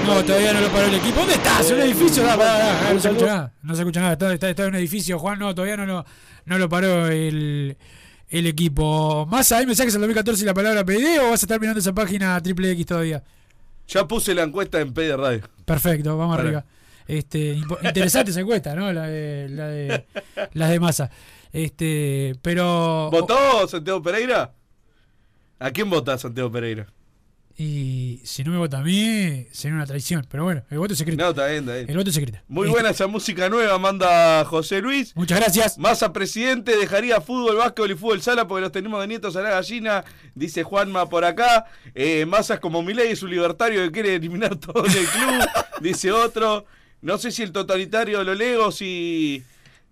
No, todavía no lo paró el equipo. ¿Dónde estás? ¿En un Eh, edificio? Da, pará, pará, un no se escucha nada. No se escucha nada. Está, está- está en un edificio, Juan. No, todavía no lo, no lo paró el, el equipo. ¿Más hay mensajes al 2014 y la palabra PD o vas a estar mirando esa página triple X todavía? Ya puse la encuesta en P de Radio. Perfecto, vamos arriba. Este, interesante esa encuesta, ¿no? La de, la de las de masa. Este, pero ¿Votó Santiago Pereira? ¿A quién vota Santiago Pereira? y si no me vota a mí, sería una traición. Pero bueno, el voto es secreto. No, está bien, está bien. El voto es secreto. Muy Este, buena esa música nueva, manda José Luis. Muchas gracias. Massa presidente dejaría fútbol, básquetbol y fútbol sala porque los tenemos de nietos a la gallina, dice Juanma por acá. Eh, Massa es como Milei, es un libertario que quiere eliminar todo el club, dice otro. No sé si el totalitario de los legos y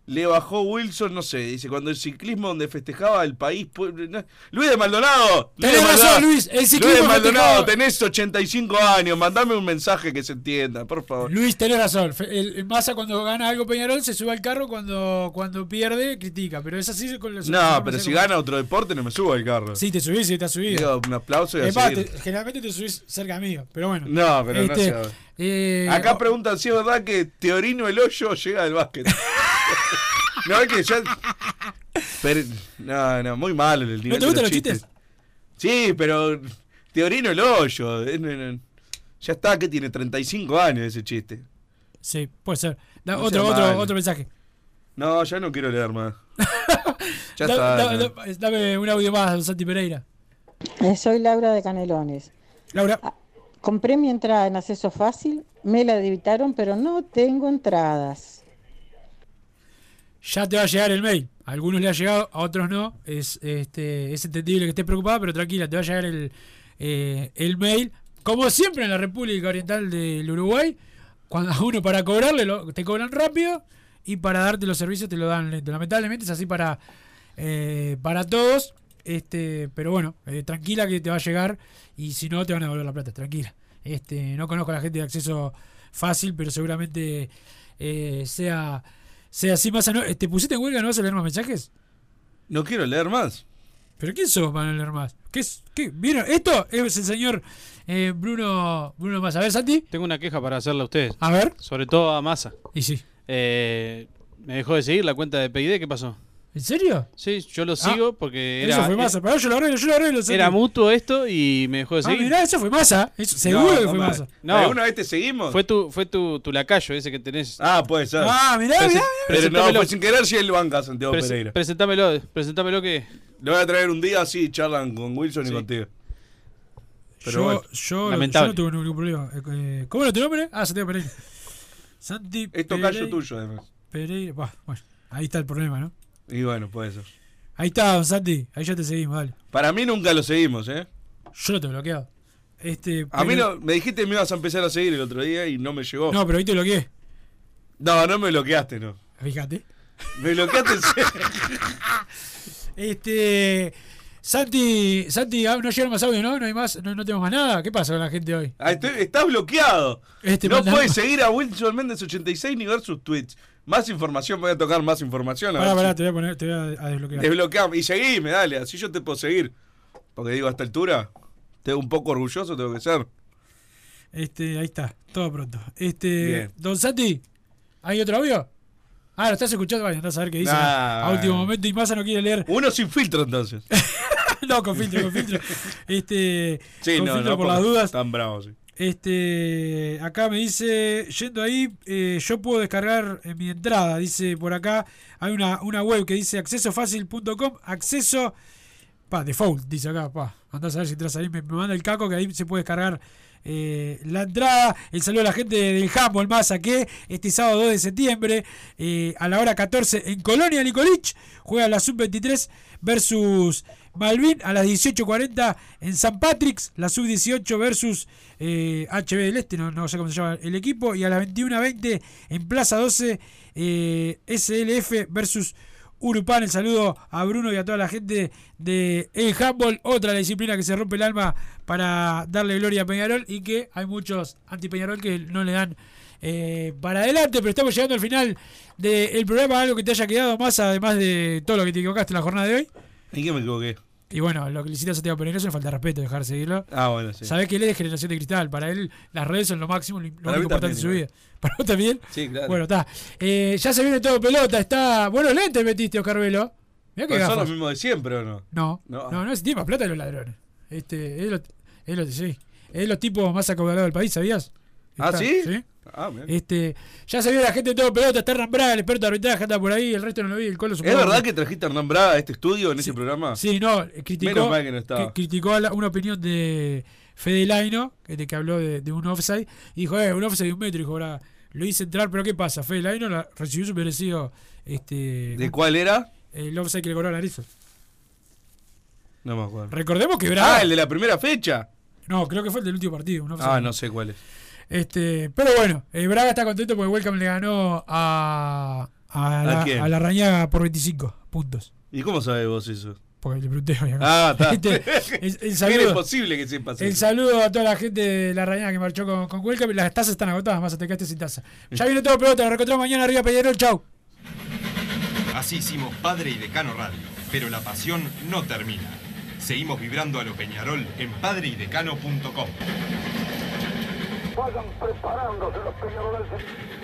le bajó Wilson, no sé, dice, cuando el ciclismo donde festejaba el país... pu- no- Luis de Maldonado. Luis Tenés de razón, Maldonado, Luis, el ciclismo Luis de Maldonado, festejaba- tenés 85 años, mandame un mensaje que se entienda, por favor. Luis, tenés razón. El, el Massa cuando gana algo Peñarol se sube al carro, cuando, cuando pierde critica. Pero es así con los No, pero si gana otro deporte no me subo al carro. Sí, te subís, sí, te has subido. Digo, un aplauso y a te- generalmente te subís cerca mío, pero bueno. No, pero no Este, se haga. Eh, Acá preguntan si es verdad que Teorino el hoyo llega del básquet. no, es que ya. Pero, no, no, muy malo el nivel. te de gustan los chistes? Sí, pero Teorino el hoyo. eh, no, no. Ya está, que tiene 35 años ese chiste. Sí, puede ser. Da- No otro, otro, otro mensaje. No, ya no quiero leer más. ya Da- está. da- no. da- dame un audio más, Santi Pereira. Eh, soy Laura de Canelones. Laura. Compré mi entrada en acceso fácil, me la debitaron, pero no tengo entradas. Ya te va a llegar el mail. A algunos le ha llegado, a otros no. Es, este, es entendible que estés preocupada, pero tranquila, te va a llegar el, eh, el mail. Como siempre en la República Oriental del Uruguay, cuando a uno para cobrarle te cobran rápido y para darte los servicios te lo dan lento. Lamentablemente es así para, eh, para todos. Este, pero bueno, eh, tranquila que te va a llegar y si no te van a devolver la plata, tranquila. Este, no conozco a la gente de acceso fácil, pero seguramente eh, sea, sea así más. ¿Te pusiste en huelga? ¿No vas a leer más mensajes? No quiero leer más. ¿Pero quién sos para no leer más? ¿Qué es? ¿Qué? ¿Vieron? Esto es el señor eh, Bruno Bruno Massa. A ver, Santi. Tengo una queja para hacerle a ustedes. A ver. Sobre todo a Massa. Y sí. Eh, me dejó de seguir la cuenta de PID, ¿qué pasó? ¿En serio? Sí, yo lo Ah, sigo porque era. Eso fue Massa. Pero yo lo arreglo, yo lo arreglo. Era mutuo esto y me dejó de Ah, seguir. mirá, eso fue Massa. Eso- seguro que fue. Massa. No. ¿Alguna vez te seguimos? Fue tu, fue tu, tu lacayo ese que tenés. Ah, puede ser. Ah, mirá, Prese- mirá, Pero no, sin querer si él banca a Santiago Prese- Pereira. Presentámelo, presentámelo que. Le voy a traer un día así, charlan con Wilson y contigo. Pero yo, bueno. yo, Lamentable. yo no tuve ningún problema. Eh, eh, ¿Cómo era tu nombre? Ah, Santiago Pereira. Santi Es tocayo tuyo, además. Pereira. Bueno, ahí está el problema, ¿no? Y bueno, puede ser. Ahí está, don Santi. Ahí ya te seguimos, dale. Para mí nunca lo seguimos, ¿eh? Yo lo tengo bloqueado. Este, A mí no, me dijiste que me ibas a empezar a seguir el otro día y no me llegó. No, pero ahí te bloqueé. No, no me bloqueaste, no. Fíjate. Me bloqueaste en. Este. Santi, Santi, ah, no llegaron más audio, ¿no? No hay más, no, no tenemos más nada. ¿Qué pasa con la gente hoy? Ah, estoy- estás bloqueado. Este no puedes seguir a Wilson Méndez 86 ni ver sus tweets. Más información, voy a tocar más información. Pará, pará, si- te voy a poner, te voy a, a desbloquear. Desbloqueame y seguime, dale, así yo te puedo seguir. Porque digo, a esta altura, te un poco orgulloso tengo que ser. Este, ahí está, todo pronto. Este, Bien. don Santi, ¿hay otro audio? Ah, lo estás escuchando, vaya, andás a ver qué dice Nah, a último momento y Massa no quiere leer. Uno sin filtro entonces. no, con filtro, con filtro. Este, Sí, con no, filtro no, por las dudas. Tan bravo, sí. Este, acá me dice, yendo ahí, eh, yo puedo descargar en mi entrada, dice por acá, hay una, una web que dice accesofacil.com, acceso, pa, default, dice acá, pa, andás a ver si entras ahí, me, me manda el caco que ahí se puede descargar eh, la entrada, el saludo a la gente del Humboldt Massa que este sábado 2 de septiembre eh, a la hora 14 en Colonia Nicolich juega la sub-23 versus Malvin a las 18.40 en San Patrick's, la sub-18 versus eh, HB del Este, no, no sé cómo se llama el equipo, y a las 21.20 en Plaza 12 eh, SLF versus Urupan. El saludo a Bruno y a toda la gente de El Handball, otra disciplina que se rompe el alma para darle gloria a Peñarol y que hay muchos anti-Peñarol que no le dan eh, para adelante, pero estamos llegando al final del programa. Algo que te haya quedado más, además de todo lo que te equivocaste en la jornada de hoy. ¿En qué me equivoqué? Y bueno, lo que le hiciste a Santiago Pereira es una falta de respeto dejar de seguirlo. Ah, bueno, sí. Sabés que él es de generación de cristal. Para él, las redes son lo máximo, lo, único importante de su vida. ¿Para vos también? Sí, claro. Bueno, está. Eh, ya se viene todo pelota. Está. Buenos lentes metiste, Oscar Velo. Mirá Pero son los mismos de siempre, ¿o no? No, No. no, no, ese tipo plata de los ladrones. Este, es lo, es sí. Es los tipos más acaudalados del país, ¿sabías? ¿Ah, Está- sí? Ah. Este, ya se vio la gente de todo pelota, está Hernán Braga, el experto de arbitraje anda por ahí, el resto no lo vi, el Colo ¿Es supongo verdad que trajiste a Hernán Braga a este estudio en ese programa? Sí, no, criticó, Menos mal que no estaba. criticó la- una opinión de Fede Laino, que, que habló de, de un offside, y dijo, eh, un offside de un metro, dijo, ahora lo hice entrar, pero ¿qué pasa? Fede Laino la- recibió su merecido, este... ¿De cuál era? El offside que le cobró a Larizo. No me acuerdo. Recordemos que Braga... Ah, el de la primera fecha. No, creo que fue el del último partido, un. Ah, no sé cuál es. Este, pero bueno, eh, Braga está contento porque Welcome le ganó a, A ¿A la, quién? a la Rañaga por 25 puntos. ¿Y cómo sabes vos eso? Porque le pregunté obviamente. Ah, está. Este, el, el Era saludo, imposible que sepas el saludo a toda la gente de la Rañaga que marchó con, con Cuelca. Las tazas están agotadas, más te quedaste sin taza. Ya viene todo pelota, nos reencontramos mañana arriba Peñarol, chau. Así hicimos Padre y Decano Radio, pero la pasión no termina. Seguimos vibrando a lo Peñarol en padreidecano.com. Vayan preparándose los peñaroles.